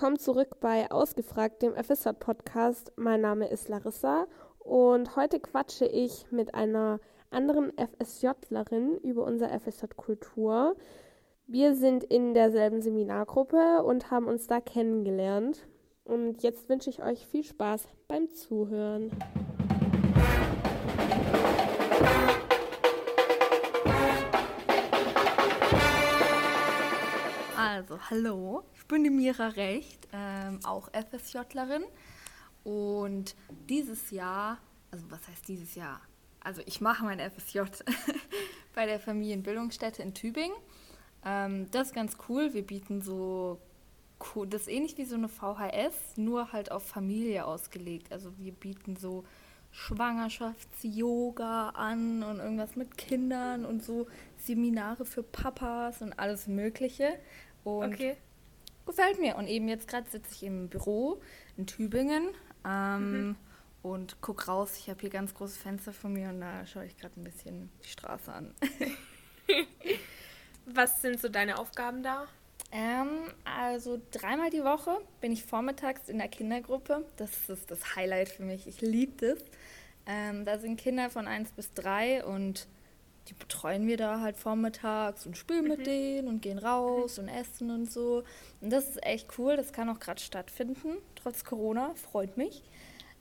willkommen zurück bei Ausgefragt, dem FSJ-Podcast. Mein Name ist Larissa und heute quatsche ich mit einer anderen FSJlerin über unser FSJ-Kultur. Wir sind in derselben Seminargruppe und haben uns da kennengelernt. Und jetzt wünsche ich euch viel Spaß beim Zuhören. Also, hallo, bin die Mira Recht, ähm, auch FSJlerin. Und dieses Jahr, also was heißt dieses Jahr? Also ich mache mein FSJ bei der Familienbildungsstätte in Tübingen. Ähm, das ist ganz cool. Wir bieten so, das ist ähnlich wie so eine VHS, nur halt auf Familie ausgelegt. Also wir bieten so Schwangerschafts-Yoga an und irgendwas mit Kindern und so Seminare für Papas und alles Mögliche. Und okay. Gefällt mir. Und eben jetzt gerade sitze ich im Büro in Tübingen ähm, mhm. und gucke raus. Ich habe hier ganz große Fenster von mir und da schaue ich gerade ein bisschen die Straße an. Was sind so deine Aufgaben da? Ähm, also dreimal die Woche bin ich vormittags in der Kindergruppe. Das ist das Highlight für mich. Ich liebe das. Ähm, da sind Kinder von 1 bis 3 und die betreuen wir da halt vormittags und spielen mhm. mit denen und gehen raus mhm. und essen und so. Und das ist echt cool. Das kann auch gerade stattfinden, trotz Corona. Freut mich.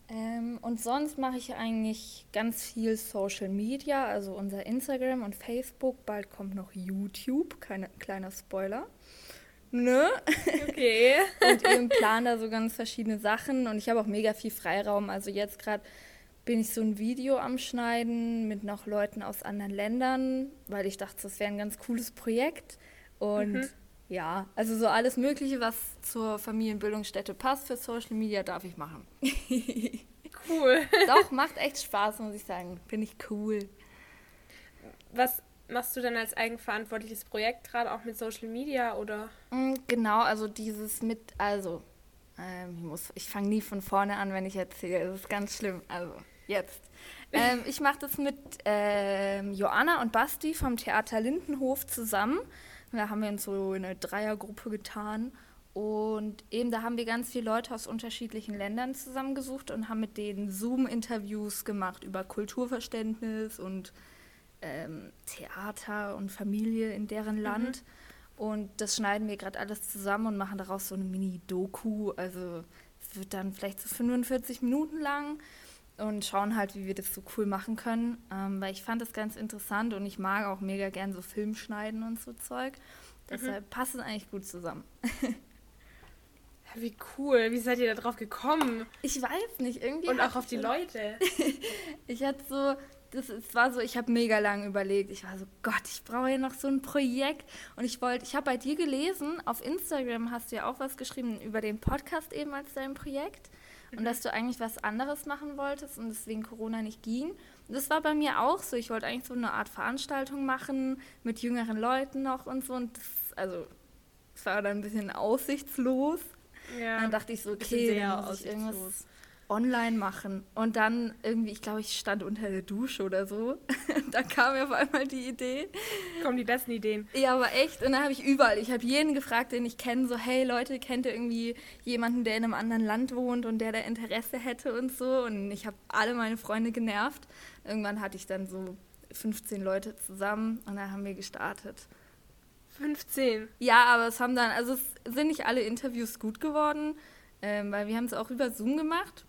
Ähm, und sonst mache ich eigentlich ganz viel Social Media, also unser Instagram und Facebook. Bald kommt noch YouTube, keine, kleiner Spoiler. Ne? Okay. und eben plan da so ganz verschiedene Sachen und ich habe auch mega viel Freiraum. Also jetzt gerade bin ich so ein Video am Schneiden mit noch Leuten aus anderen Ländern, weil ich dachte, das wäre ein ganz cooles Projekt. Und mhm. ja, also so alles Mögliche, was zur Familienbildungsstätte passt für Social Media, darf ich machen. cool. Doch, macht echt Spaß, muss ich sagen. Finde ich cool. Was machst du denn als eigenverantwortliches Projekt gerade auch mit Social Media oder? Mm, genau, also dieses mit, also ähm, ich muss, ich fange nie von vorne an, wenn ich erzähle. Das ist ganz schlimm. Also jetzt. Ähm, ich mache das mit ähm, Joanna und Basti vom Theater Lindenhof zusammen. Da haben wir uns so in eine Dreiergruppe getan. Und eben da haben wir ganz viele Leute aus unterschiedlichen Ländern zusammengesucht und haben mit denen Zoom-Interviews gemacht über Kulturverständnis und ähm, Theater und Familie in deren mhm. Land. Und das schneiden wir gerade alles zusammen und machen daraus so eine Mini-Doku. Also es wird dann vielleicht so 45 Minuten lang und schauen halt, wie wir das so cool machen können. Ähm, weil ich fand das ganz interessant und ich mag auch mega gern so Film schneiden und so Zeug. Deshalb mhm. passt es eigentlich gut zusammen. Wie cool. Wie seid ihr da drauf gekommen? Ich weiß nicht, irgendwie. Und auch auf die Leute. ich hatte so, das es war so, ich habe mega lang überlegt. Ich war so, Gott, ich brauche hier noch so ein Projekt. Und ich wollte, ich habe bei dir gelesen, auf Instagram hast du ja auch was geschrieben über den Podcast eben als dein Projekt und dass du eigentlich was anderes machen wolltest und es wegen Corona nicht ging. Und das war bei mir auch so. Ich wollte eigentlich so eine Art Veranstaltung machen mit jüngeren Leuten noch und so. Und das, also, es war dann ein bisschen aussichtslos. Ja, dann dachte ich so, okay, dann muss ich irgendwas online machen. Und dann irgendwie, ich glaube, ich stand unter der Dusche oder so. da kam mir auf einmal die Idee. Kommen die besten Ideen. Ja, aber echt. Und dann habe ich überall, ich habe jeden gefragt, den ich kenne, so, hey Leute, kennt ihr irgendwie jemanden, der in einem anderen Land wohnt und der da Interesse hätte und so. Und ich habe alle meine Freunde genervt. Irgendwann hatte ich dann so 15 Leute zusammen und dann haben wir gestartet. 15? Ja, aber es haben dann, also es sind nicht alle Interviews gut geworden, ähm, weil wir haben es auch über Zoom gemacht.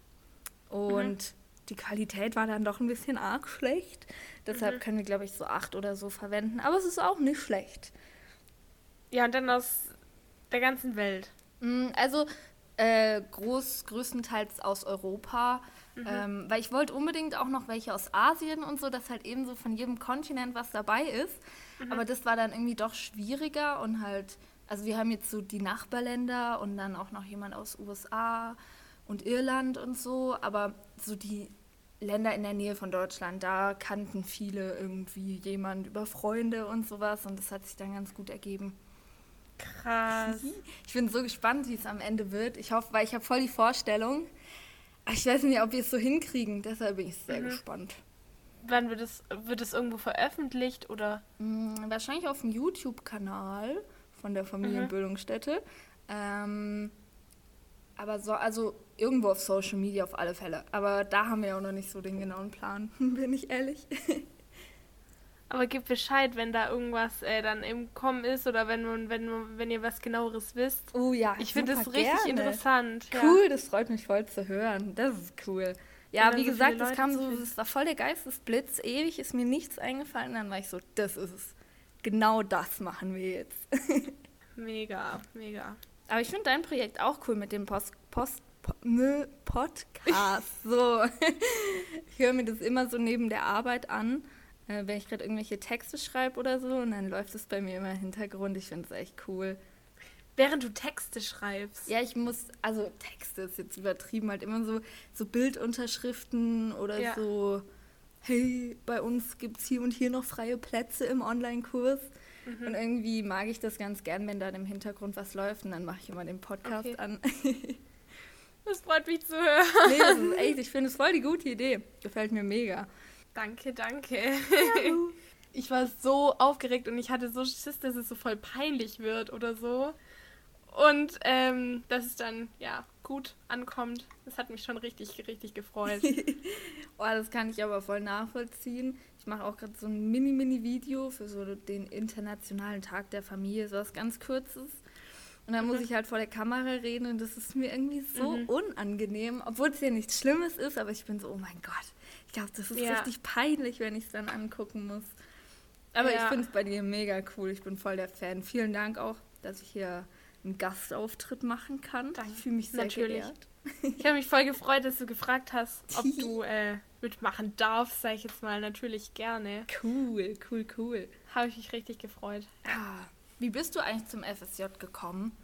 Und mhm. die Qualität war dann doch ein bisschen arg schlecht. Deshalb mhm. können wir, glaube ich, so acht oder so verwenden. Aber es ist auch nicht schlecht. Ja, und dann aus der ganzen Welt. Mm, also äh, groß, größtenteils aus Europa. Mhm. Ähm, weil ich wollte unbedingt auch noch welche aus Asien und so, dass halt eben so von jedem Kontinent was dabei ist. Mhm. Aber das war dann irgendwie doch schwieriger und halt, also wir haben jetzt so die Nachbarländer und dann auch noch jemand aus USA und Irland und so, aber so die Länder in der Nähe von Deutschland, da kannten viele irgendwie jemand über Freunde und sowas und das hat sich dann ganz gut ergeben. Krass. Ich bin so gespannt, wie es am Ende wird. Ich hoffe, weil ich habe voll die Vorstellung. Ich weiß nicht, ob wir es so hinkriegen, deshalb bin ich sehr mhm. gespannt. Wann wird es, wird es irgendwo veröffentlicht oder? Hm, wahrscheinlich auf dem YouTube-Kanal von der Familienbildungsstätte. Mhm. Ähm, Aber so, also irgendwo auf Social Media auf alle Fälle. Aber da haben wir auch noch nicht so den genauen Plan, bin ich ehrlich. Aber gib Bescheid, wenn da irgendwas äh, dann im Kommen ist oder wenn wenn wenn ihr was genaueres wisst. Oh ja, ich finde das richtig gerne. interessant. Cool, ja. das freut mich voll zu hören. Das ist cool. Ja, wie so gesagt, das kam so, das war voll der Geistesblitz. Ewig ist mir nichts eingefallen. Dann war ich so, das ist es. Genau das machen wir jetzt. mega, mega. Aber ich finde dein Projekt auch cool mit dem Post, Post Podcast. so. ich höre mir das immer so neben der Arbeit an äh, wenn ich gerade irgendwelche Texte schreibe oder so und dann läuft es bei mir immer im Hintergrund. Ich finde es echt cool. Während du Texte schreibst? Ja, ich muss, also Texte ist jetzt übertrieben, halt immer so, so Bildunterschriften oder ja. so, hey, bei uns gibt es hier und hier noch freie Plätze im Online-Kurs. Mhm. Und irgendwie mag ich das ganz gern, wenn da im Hintergrund was läuft und dann mache ich immer den Podcast okay. an. das freut mich zu hören. Nee, das ist echt, ich finde es voll die gute Idee. Gefällt mir mega. Danke, danke. ich war so aufgeregt und ich hatte so Schiss, dass es so voll peinlich wird oder so. Und ähm, dass es dann, ja, gut ankommt. Das hat mich schon richtig, richtig gefreut. oh, das kann ich aber voll nachvollziehen. Ich mache auch gerade so ein Mini-Mini-Video für so den Internationalen Tag der Familie, so was ganz Kurzes. Und dann mhm. muss ich halt vor der Kamera reden und das ist mir irgendwie so mhm. unangenehm, obwohl es ja nichts Schlimmes ist, aber ich bin so, oh mein Gott, ich glaube, das ist ja. richtig peinlich, wenn ich es dann angucken muss. Aber ja. ich finde es bei dir mega cool. Ich bin voll der Fan. Vielen Dank auch, dass ich hier einen Gastauftritt machen kann. Danke. Ich fühle mich sehr Natürlich. geehrt. Ich habe mich voll gefreut, dass du gefragt hast, ob du äh, mitmachen darfst, sage ich jetzt mal. Natürlich gerne. Cool, cool, cool. Habe ich mich richtig gefreut. Ah, wie bist du eigentlich zum FSJ gekommen?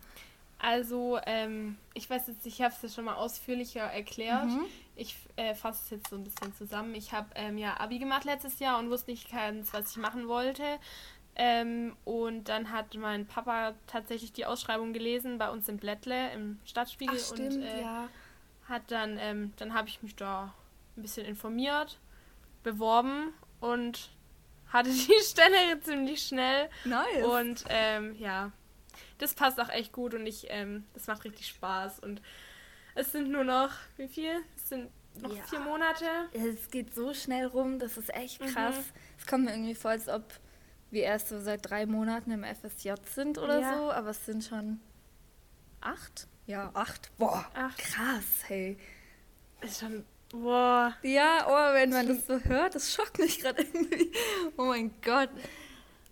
Also, ähm, ich weiß jetzt, ich habe es ja schon mal ausführlicher erklärt. Mhm. Ich äh, fasse es jetzt so ein bisschen zusammen. Ich habe ähm, ja Abi gemacht letztes Jahr und wusste nicht ganz, was ich machen wollte. Ähm, und dann hat mein Papa tatsächlich die Ausschreibung gelesen bei uns im Blättle im Stadtspiegel Ach, stimmt, und äh, ja. hat dann, ähm, dann habe ich mich da ein bisschen informiert, beworben und hatte die Stelle ziemlich schnell. Nice. Und ähm, ja, das passt auch echt gut und ich, ähm, das macht richtig Spaß. Und es sind nur noch, wie viel? Es sind noch ja. vier Monate. Es geht so schnell rum, das ist echt mhm. krass. Mhm. Es kommt mir irgendwie vor, als ob wir erst so seit drei Monaten im FSJ sind oder ja. so, aber es sind schon acht? Ja, acht. Boah, acht. krass, hey. Ist schon Boah. Ja, oh, wenn man das so hört, das schockt mich gerade irgendwie. Oh mein Gott.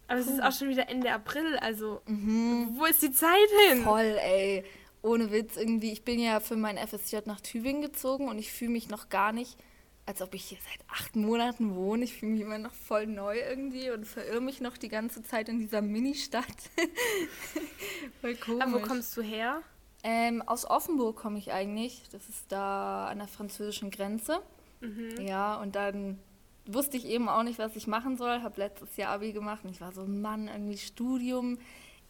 Aber es ist auch schon wieder Ende April, also mhm. wo ist die Zeit hin? Voll, ey. Ohne Witz, irgendwie, ich bin ja für mein FSJ nach Tübingen gezogen und ich fühle mich noch gar nicht, als ob ich hier seit acht Monaten wohne. Ich fühle mich immer noch voll neu irgendwie und verirre mich noch die ganze Zeit in dieser Ministadt. voll komisch. Aber wo kommst du her? Ähm, aus Offenburg komme ich eigentlich. Das ist da an der französischen Grenze. Mhm. Ja, und dann wusste ich eben auch nicht, was ich machen soll. Habe letztes Jahr Abi gemacht und ich war so, Mann, irgendwie Studium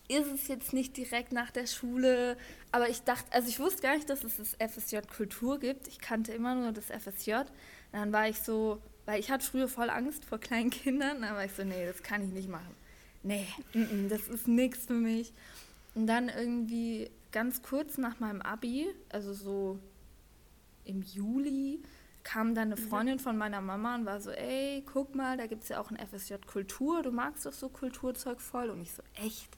ist es jetzt nicht direkt nach der Schule. Aber ich dachte, also ich wusste gar nicht, dass es das FSJ Kultur gibt. Ich kannte immer nur das FSJ. Und dann war ich so, weil ich hatte früher voll Angst vor kleinen Kindern. Dann war ich so, nee, das kann ich nicht machen. Nee, n -n, das ist nichts für mich. Und dann irgendwie ganz kurz nach meinem Abi, also so im Juli, kam dann eine mhm. Freundin von meiner Mama und war so, ey, guck mal, da gibt es ja auch ein FSJ Kultur, du magst doch so Kulturzeug voll. Und ich so, echt?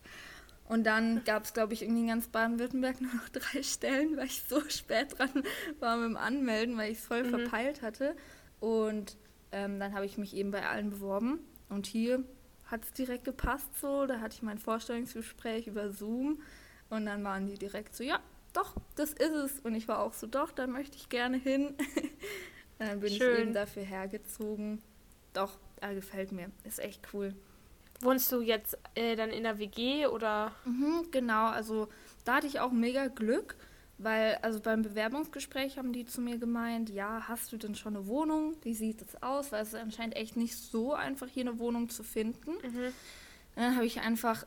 Und dann gab es, glaube ich, irgendwie in ganz Baden-Württemberg nur noch drei Stellen, weil ich so spät dran war mit dem Anmelden, weil ich es voll mhm. verpeilt hatte. Und ähm, dann habe ich mich eben bei allen beworben. Und hier hat es direkt gepasst so. Da hatte ich mein Vorstellungsgespräch über Zoom. Und dann waren die direkt so, ja, doch, das ist es. Und ich war auch so, doch, da möchte ich gerne hin. Dann bin Schön. ich eben dafür hergezogen. Doch, er gefällt mir. Ist echt cool. Wohnst du jetzt äh, dann in der WG oder? Mhm, genau, also da hatte ich auch mega Glück, weil also beim Bewerbungsgespräch haben die zu mir gemeint, ja, hast du denn schon eine Wohnung? Wie sieht das aus? Weil es ist anscheinend echt nicht so einfach, hier eine Wohnung zu finden. Mhm. Dann habe ich einfach,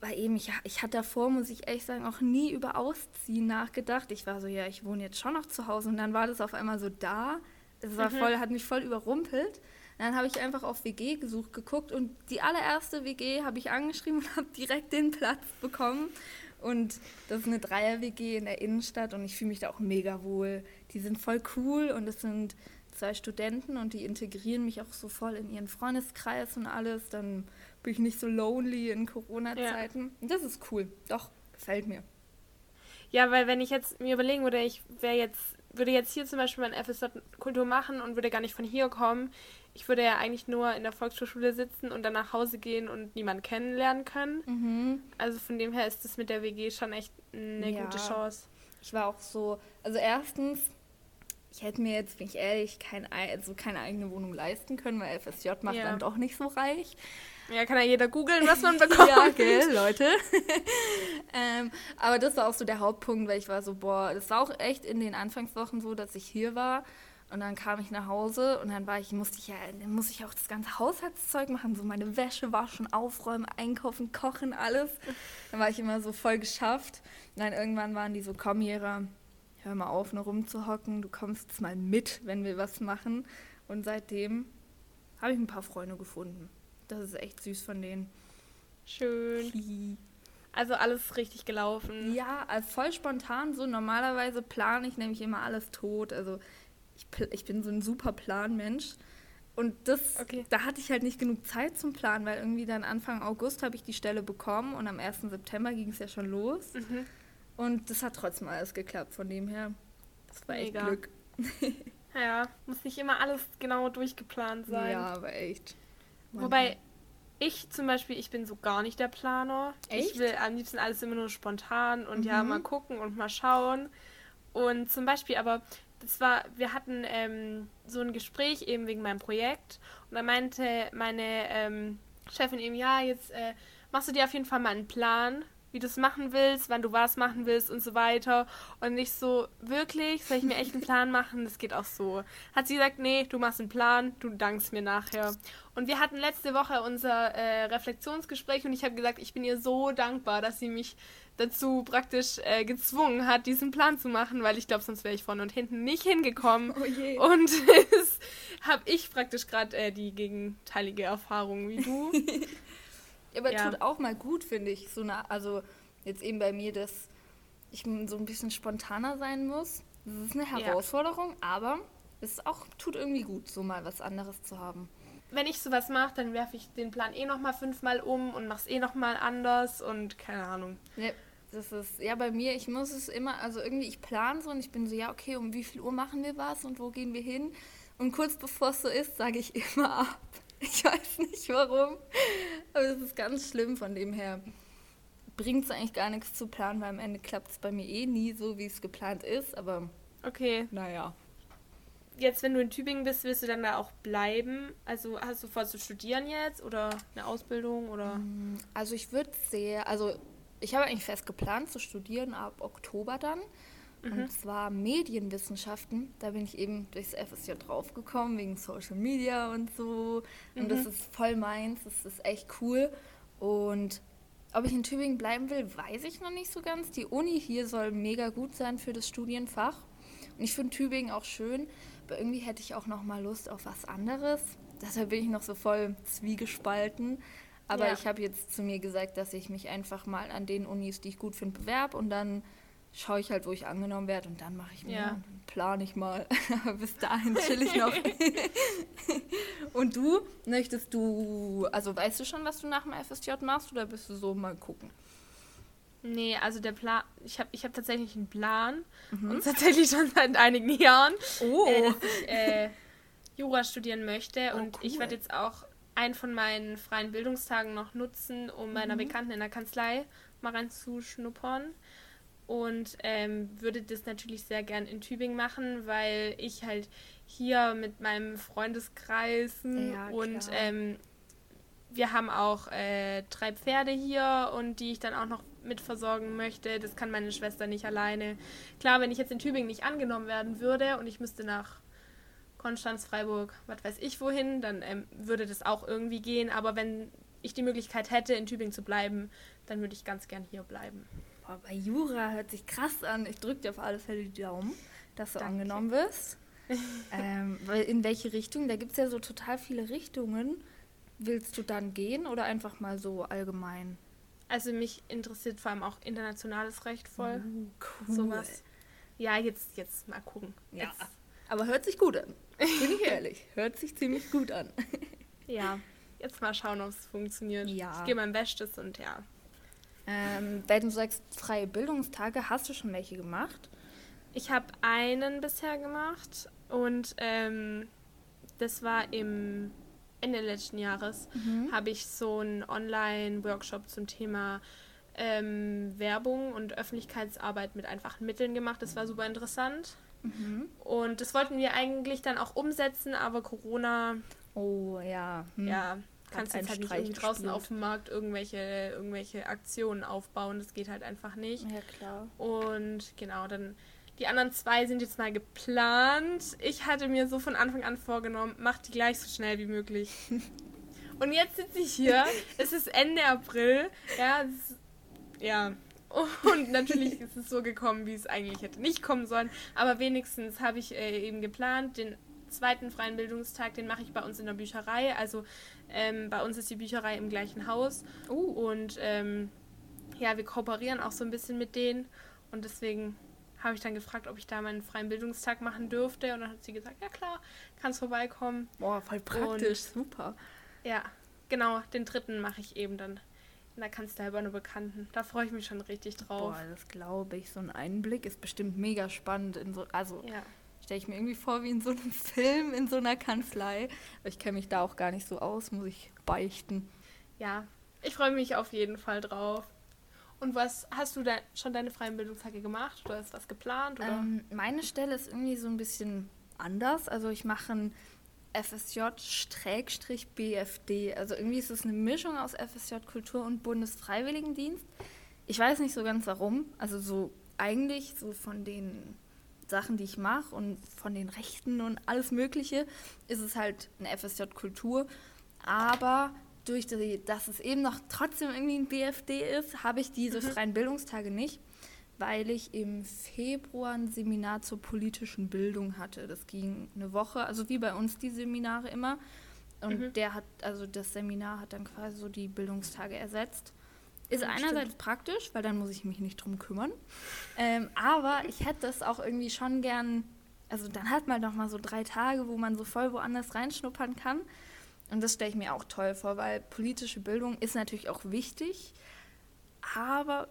weil eben, ich, ich hatte davor, muss ich echt sagen, auch nie über Ausziehen nachgedacht. Ich war so, ja, ich wohne jetzt schon noch zu Hause und dann war das auf einmal so da es war mhm. voll, hat mich voll überrumpelt. Dann habe ich einfach auf WG gesucht, geguckt und die allererste WG habe ich angeschrieben und habe direkt den Platz bekommen. Und das ist eine Dreier-WG in der Innenstadt und ich fühle mich da auch mega wohl. Die sind voll cool und es sind zwei Studenten und die integrieren mich auch so voll in ihren Freundeskreis und alles. Dann bin ich nicht so lonely in Corona-Zeiten. Ja. Das ist cool. Doch, gefällt mir. Ja, weil wenn ich jetzt mir überlegen würde, ich wäre jetzt, würde jetzt hier zum Beispiel mein FSJ Kultur machen und würde gar nicht von hier kommen, ich würde ja eigentlich nur in der Volkshochschule sitzen und dann nach Hause gehen und niemanden kennenlernen können. Mhm. Also von dem her ist das mit der WG schon echt eine ja. gute Chance. Ich war auch so, also erstens, ich hätte mir jetzt, bin ich ehrlich, kein, also keine eigene Wohnung leisten können, weil FSJ macht ja. dann doch nicht so reich. Ja, kann ja jeder googeln, was man bekommt. ja, gell, Leute. ähm, aber das war auch so der Hauptpunkt, weil ich war so, boah, das war auch echt in den Anfangswochen so, dass ich hier war und dann kam ich nach Hause und dann war ich, musste ich ja, dann muss ich auch das ganze Haushaltszeug machen, so meine Wäsche waschen, aufräumen, einkaufen, kochen, alles. Dann war ich immer so voll geschafft. Und dann irgendwann waren die so, komm Jera, hör mal auf, nur rumzuhocken, du kommst jetzt mal mit, wenn wir was machen. Und seitdem habe ich ein paar Freunde gefunden. Das ist echt süß von denen. Schön. Also alles richtig gelaufen. Ja, also voll spontan. So normalerweise plane ich nämlich immer alles tot. Also ich, ich bin so ein super Planmensch. Und das, okay. da hatte ich halt nicht genug Zeit zum Planen, weil irgendwie dann Anfang August habe ich die Stelle bekommen und am 1. September ging es ja schon los. Mhm. Und das hat trotzdem alles geklappt, von dem her. Das war echt Mega. Glück. ja, muss nicht immer alles genau durchgeplant sein. Ja, aber echt. Wobei ich zum Beispiel, ich bin so gar nicht der Planer. Echt? Ich will am liebsten alles immer nur spontan und mhm. ja, mal gucken und mal schauen. Und zum Beispiel aber das war, wir hatten ähm, so ein Gespräch eben wegen meinem Projekt und da meinte meine ähm, Chefin eben, ja, jetzt äh, machst du dir auf jeden Fall mal einen Plan, wie du es machen willst, wann du was machen willst und so weiter. Und nicht so, wirklich, soll ich mir echt einen Plan machen? Das geht auch so. Hat sie gesagt, nee, du machst einen Plan, du dankst mir nachher. Und wir hatten letzte Woche unser äh, Reflexionsgespräch und ich habe gesagt, ich bin ihr so dankbar, dass sie mich dazu praktisch äh, gezwungen hat, diesen Plan zu machen, weil ich glaube, sonst wäre ich vorne und hinten nicht hingekommen. Oh. Und habe ich praktisch gerade äh, die gegenteilige Erfahrung wie du. aber ja. tut auch mal gut, finde ich. So eine, also jetzt eben bei mir, dass ich so ein bisschen spontaner sein muss. Das ist eine Herausforderung, ja. aber es auch tut irgendwie gut, so mal was anderes zu haben. Wenn ich sowas mache, dann werfe ich den Plan eh noch mal fünfmal um und mache es eh noch mal anders und keine Ahnung. Ja, das ist ja bei mir. Ich muss es immer, also irgendwie ich plane so und ich bin so ja okay, um wie viel Uhr machen wir was und wo gehen wir hin? Und kurz bevor es so ist, sage ich immer ab. Ich weiß nicht warum, aber das ist ganz schlimm. Von dem her bringt es eigentlich gar nichts zu planen, weil am Ende klappt es bei mir eh nie so, wie es geplant ist. Aber okay, naja. Jetzt, wenn du in Tübingen bist, willst du dann da auch bleiben? Also hast du vor zu studieren jetzt oder eine Ausbildung oder? Mm, also ich würde sehr, also ich habe eigentlich fest geplant zu studieren ab Oktober dann. Mhm. Und zwar Medienwissenschaften. Da bin ich eben durchs FSJ draufgekommen, wegen Social Media und so. Und mhm. das ist voll meins. Das ist echt cool. Und ob ich in Tübingen bleiben will, weiß ich noch nicht so ganz. Die Uni hier soll mega gut sein für das Studienfach. Und ich finde Tübingen auch schön, aber irgendwie hätte ich auch noch mal Lust auf was anderes. Deshalb bin ich noch so voll zwiegespalten. Aber ja. ich habe jetzt zu mir gesagt, dass ich mich einfach mal an den Unis, die ich gut finde, bewerbe und dann schaue ich halt, wo ich angenommen werde und dann mache ich mir, ja. plane ich mal. Bis dahin chill ich noch. und du, möchtest du, also weißt du schon, was du nach dem FSJ machst oder bist du so mal gucken? Nee, also der Plan, ich habe ich hab tatsächlich einen Plan mhm. und tatsächlich schon seit einigen Jahren, oh. äh, dass ich äh, Jura studieren möchte oh, und cool. ich werde jetzt auch einen von meinen freien Bildungstagen noch nutzen, um mhm. meiner Bekannten in der Kanzlei mal reinzuschnuppern und ähm, würde das natürlich sehr gern in Tübingen machen, weil ich halt hier mit meinem Freundeskreis ja, und ähm, wir haben auch äh, drei Pferde hier und die ich dann auch noch mit versorgen möchte. Das kann meine Schwester nicht alleine. Klar, wenn ich jetzt in Tübingen nicht angenommen werden würde und ich müsste nach Konstanz, Freiburg, was weiß ich wohin, dann ähm, würde das auch irgendwie gehen. Aber wenn ich die Möglichkeit hätte, in Tübingen zu bleiben, dann würde ich ganz gern hier bleiben. Boah, bei Jura hört sich krass an. Ich drücke dir auf alle Fälle die Daumen, dass du Danke. angenommen wirst. ähm, in welche Richtung? Da gibt es ja so total viele Richtungen. Willst du dann gehen oder einfach mal so allgemein? Also mich interessiert vor allem auch internationales Recht voll. Uh, cool. Sowas. Ja, jetzt, jetzt mal gucken. Ja. Jetzt, Aber hört sich gut an. Bin ich ehrlich. Hört sich ziemlich gut an. ja, jetzt mal schauen, ob es funktioniert. Ja. Ich gehe mein Bestes und ja. Ähm, wenn du sagst freie Bildungstage, hast du schon welche gemacht? Ich habe einen bisher gemacht und ähm, das war im Ende letzten Jahres. Habe ich so einen Online-Workshop zum Thema ähm, Werbung und Öffentlichkeitsarbeit mit einfachen Mitteln gemacht. Das war super interessant. Mhm. Und das wollten wir eigentlich dann auch umsetzen, aber Corona, Oh ja. Hm. ja, kannst jetzt halt nicht Streich draußen auf dem Markt irgendwelche, irgendwelche Aktionen aufbauen. Das geht halt einfach nicht. Ja, klar. Und genau, dann die anderen zwei sind jetzt mal geplant. Ich hatte mir so von Anfang an vorgenommen, mach die gleich so schnell wie möglich. Und jetzt sitze ich hier. Es ist Ende April. Ja, es, ja. Und natürlich ist es so gekommen, wie es eigentlich hätte nicht kommen sollen. Aber wenigstens habe ich äh, eben geplant, den zweiten freien Bildungstag, den mache ich bei uns in der Bücherei. Also ähm, bei uns ist die Bücherei im gleichen Haus. Oh. Und ähm, ja, wir kooperieren auch so ein bisschen mit denen. Und deswegen habe ich dann gefragt, ob ich da meinen freien Bildungstag machen dürfte. Und dann hat sie gesagt, ja klar, kannst vorbeikommen. Boah, voll praktisch. Super. Ja, genau, den dritten mache ich eben dann in der Kanzlei bei einer Bekannten. Da freue ich mich schon richtig drauf. Boah, das glaube ich. So ein Einblick ist bestimmt mega spannend. So, also Ja. Stelle ich mir irgendwie vor wie in so einem Film in so einer Kanzlei. Aber ich kenne mich da auch gar nicht so aus, muss ich beichten. ja, ich freue mich auf jeden Fall drauf. Und was hast du da schon deine freien Bildungstage gemacht? Oder ist was geplant? Ähm, meine Stelle ist irgendwie so ein bisschen anders. Also ich mache ein FSJ-BFD. Also irgendwie ist es eine Mischung aus FSJ Kultur und Bundesfreiwilligendienst. Ich weiß nicht so ganz warum. Also so eigentlich so von den Sachen, die ich mache und von den Rechten und alles Mögliche, ist es halt eine FSJ Kultur. Aber durch die, dass es eben noch trotzdem irgendwie ein BFD ist, habe ich diese freien Bildungstage nicht weil ich im Februar ein Seminar zur politischen Bildung hatte. Das ging eine Woche, also wie bei uns die Seminare immer. Und Mhm. der hat, also das Seminar hat dann quasi so die Bildungstage ersetzt. Ist einerseits praktisch, weil dann muss ich mich nicht drum kümmern. Ähm, aber ich hätte das auch irgendwie schon gern, also dann hat man doch mal so drei Tage, wo man so voll woanders reinschnuppern kann. Und das stelle ich mir auch toll vor, weil politische Bildung ist natürlich auch wichtig. Aber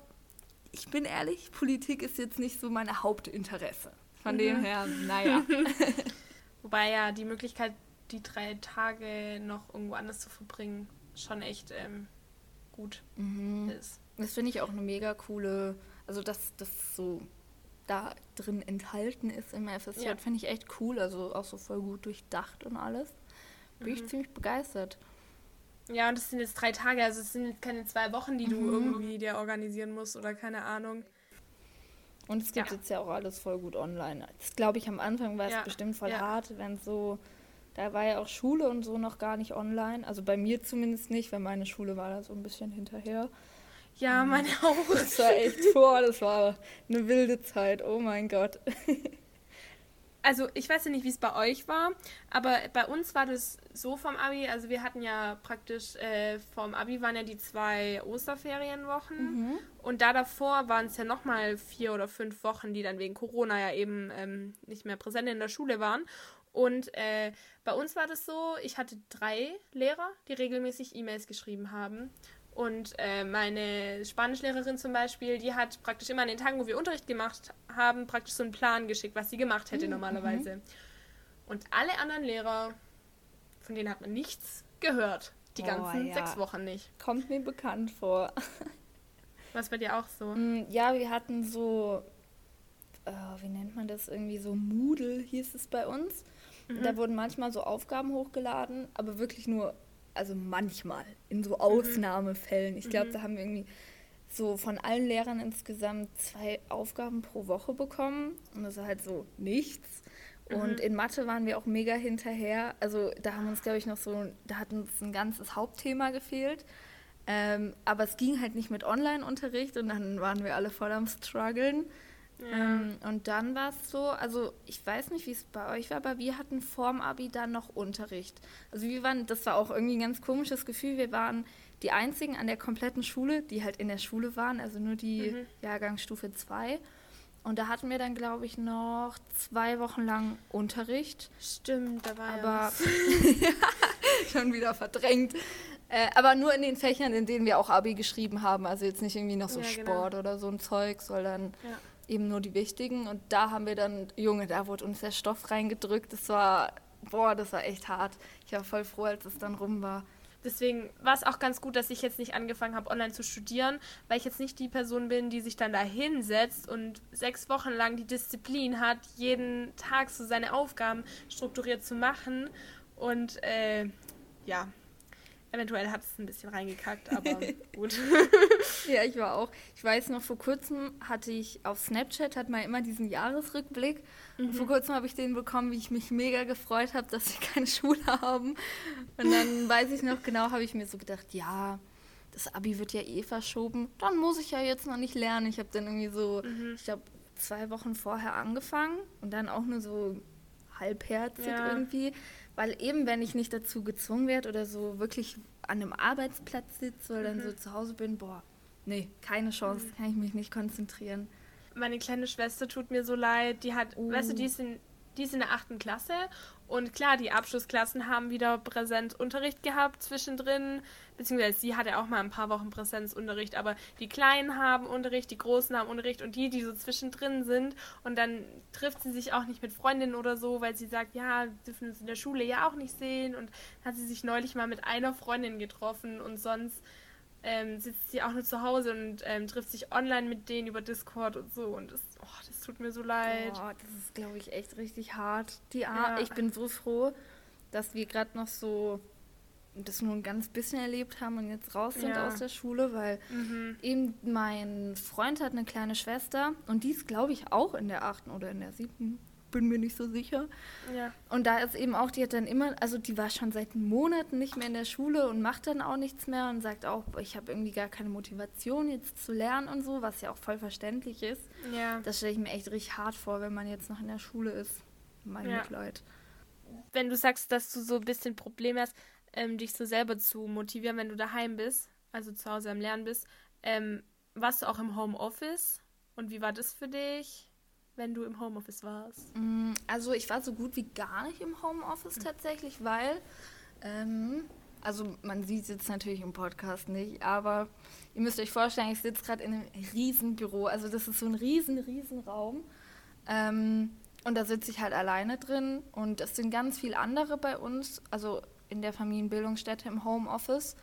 ich bin ehrlich, Politik ist jetzt nicht so mein Hauptinteresse. Von dem her, naja. Wobei ja die Möglichkeit, die drei Tage noch irgendwo anders zu verbringen, schon echt ähm, gut Mhm. ist. Das finde ich auch eine mega coole, also dass das so da drin enthalten ist im FSJ, Ja. finde ich echt cool. Also auch so voll gut durchdacht und alles. Bin ich ziemlich begeistert. Ja, und es sind jetzt drei Tage, also es sind jetzt keine zwei Wochen, die du Mhm. irgendwie dir organisieren musst oder keine Ahnung. Und es gibt Ja. jetzt ja auch alles voll gut online. Das glaube ich am Anfang war es Ja, bestimmt voll hart, wenn so, da war ja auch Schule und so noch gar nicht online. Also bei mir zumindest nicht, weil meine Schule war da so ein bisschen hinterher. Ja, meine auch. Das war echt vor, das war eine wilde Zeit, oh mein Gott. Also ich weiß ja nicht, wie es bei euch war, aber bei uns war das so vom Abi, also wir hatten ja praktisch, äh, vom Abi waren ja die zwei Osterferienwochen und da davor waren es ja nochmal vier oder fünf Wochen, die dann wegen Corona ja eben ähm, nicht mehr präsent in der Schule waren. Und äh, bei uns war das so, ich hatte drei Lehrer, die regelmäßig E-Mails geschrieben haben. Und äh, meine Spanischlehrerin zum Beispiel, die hat praktisch immer an den Tagen, wo wir Unterricht gemacht haben, praktisch so einen Plan geschickt, was sie gemacht hätte normalerweise. Und alle anderen Lehrer, von denen hat man nichts gehört. Die Oh, ganzen ja. sechs Wochen nicht. Kommt mir bekannt vor. War es bei dir auch so? Mm, Ja, wir hatten so, äh, wie nennt man das irgendwie, so Moodle hieß es bei uns. Mhm. Da wurden manchmal so Aufgaben hochgeladen, aber wirklich nur, also manchmal, in Mhm. so Ausnahmefällen. Ich glaube, da haben wir irgendwie so von allen Lehrern insgesamt zwei Aufgaben pro Woche bekommen. Und das ist halt so nichts. Und in Mathe waren wir auch mega hinterher. Also da haben uns, glaube ich, noch so, da hat uns ein ganzes Hauptthema gefehlt. Ähm, aber es ging halt nicht mit Online-Unterricht und dann waren wir alle voll am struggeln. Ja. Ähm, und dann war es so, also ich weiß nicht, wie es bei euch war, aber wir hatten vorm Abi dann noch Unterricht. Also wir waren, das war auch irgendwie ein ganz komisches Gefühl. Wir waren die einzigen an der kompletten Schule, die halt in der Schule waren, also nur die mhm. Jahrgangsstufe 2. Und da hatten wir dann, glaube ich, noch zwei Wochen lang Unterricht. Stimmt, da war aber ja schon wieder verdrängt. Äh, aber nur in den Fächern, in denen wir auch Abi geschrieben haben. Also jetzt nicht irgendwie noch so ja, genau. Sport oder so ein Zeug, sondern ja. Eben nur die wichtigen. Und da haben wir dann, Junge, da wurde uns der Stoff reingedrückt. Das war, boah, das war echt hart. Ich war voll froh, als es dann rum war. Deswegen war es auch ganz gut, dass ich jetzt nicht angefangen habe, online zu studieren, weil ich jetzt nicht die Person bin, die sich dann da hinsetzt und sechs Wochen lang die Disziplin hat, jeden Tag so seine Aufgaben strukturiert zu machen. Und äh, ja, Eventuell hat es ein bisschen reingekackt, aber gut. ja, ich war auch. Ich weiß noch, vor kurzem hatte ich auf Snapchat hat man immer diesen Jahresrückblick. Mhm. Und vor mhm. kurzem habe ich den bekommen, wie ich mich mega gefreut habe, dass wir keine Schule haben. Und dann weiß ich noch genau, habe ich mir so gedacht, ja, das Abi wird ja eh verschoben. Dann muss ich ja jetzt noch nicht lernen. Ich habe dann irgendwie so, mhm. ich glaube, zwei Wochen vorher angefangen und dann auch nur so halbherzig ja. irgendwie. Weil eben, wenn ich nicht dazu gezwungen werde oder so wirklich an einem Arbeitsplatz sitze oder mhm. dann so zu Hause bin, boah, nee, keine Chance, mhm. kann ich mich nicht konzentrieren. Meine kleine Schwester tut mir so leid, die hat, uh. weißt du, die ist in die ist in der achten Klasse und klar, die Abschlussklassen haben wieder Präsenzunterricht gehabt zwischendrin, beziehungsweise sie hatte auch mal ein paar Wochen Präsenzunterricht, aber die Kleinen haben Unterricht, die Großen haben Unterricht und die, die so zwischendrin sind und dann trifft sie sich auch nicht mit Freundinnen oder so, weil sie sagt, ja, dürfen uns in der Schule ja auch nicht sehen und hat sie sich neulich mal mit einer Freundin getroffen und sonst ähm, sitzt sie auch nur zu Hause und ähm, trifft sich online mit denen über Discord und so. Und das, oh, das tut mir so leid. Oh, das ist, glaube ich, echt richtig hart. Die Ar ja. Ich bin so froh, dass wir gerade noch so das nur ein ganz bisschen erlebt haben und jetzt raus sind ja. aus der Schule, weil mhm. eben mein Freund hat eine kleine Schwester und die ist, glaube ich, auch in der achten oder in der siebten bin mir nicht so sicher. Ja. Und da ist eben auch, die hat dann immer, also die war schon seit Monaten nicht mehr in der Schule und macht dann auch nichts mehr und sagt auch, ich habe irgendwie gar keine Motivation jetzt zu lernen und so, was ja auch voll verständlich ist. Ja. Das stelle ich mir echt richtig hart vor, wenn man jetzt noch in der Schule ist. Mein ja. Mitleid. Wenn du sagst, dass du so ein bisschen Probleme hast, ähm, dich so selber zu motivieren, wenn du daheim bist, also zu Hause am Lernen bist, ähm, warst du auch im Homeoffice? Und wie war das für dich? Wenn du im Homeoffice warst? Mm, also ich war so gut wie gar nicht im Homeoffice mhm. tatsächlich, weil, ähm, also man sieht es jetzt natürlich im Podcast nicht, aber ihr müsst euch vorstellen, ich sitze gerade in einem riesen Büro. Also das ist so ein riesen, riesen Raum. Ähm, und da sitze ich halt alleine drin und es sind ganz viele andere bei uns, also in der Familienbildungsstätte im Homeoffice.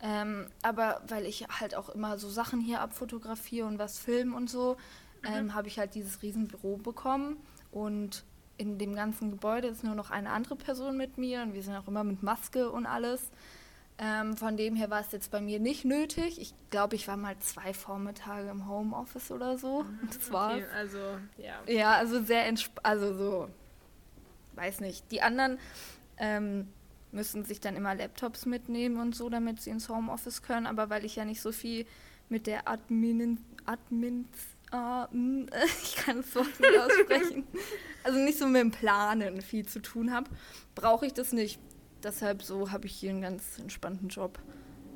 Ähm, aber weil ich halt auch immer so Sachen hier abfotografiere und was filme und so, ähm, mhm. habe ich halt dieses Riesenbüro bekommen und in dem ganzen Gebäude ist nur noch eine andere Person mit mir und wir sind auch immer mit Maske und alles. Ähm, von dem her war es jetzt bei mir nicht nötig. Ich glaube, ich war mal zwei Vormittage im Homeoffice oder so. Mhm, und das war's. Okay, also, ja. Ja, also sehr entspannt. Also so, weiß nicht. Die anderen ähm, müssen sich dann immer Laptops mitnehmen und so, damit sie ins Homeoffice können. Aber weil ich ja nicht so viel mit der Admin, Admins Uh, ich kann es so nicht aussprechen. also nicht so mit dem Planen viel zu tun habe, brauche ich das nicht. Deshalb so habe ich hier einen ganz entspannten Job.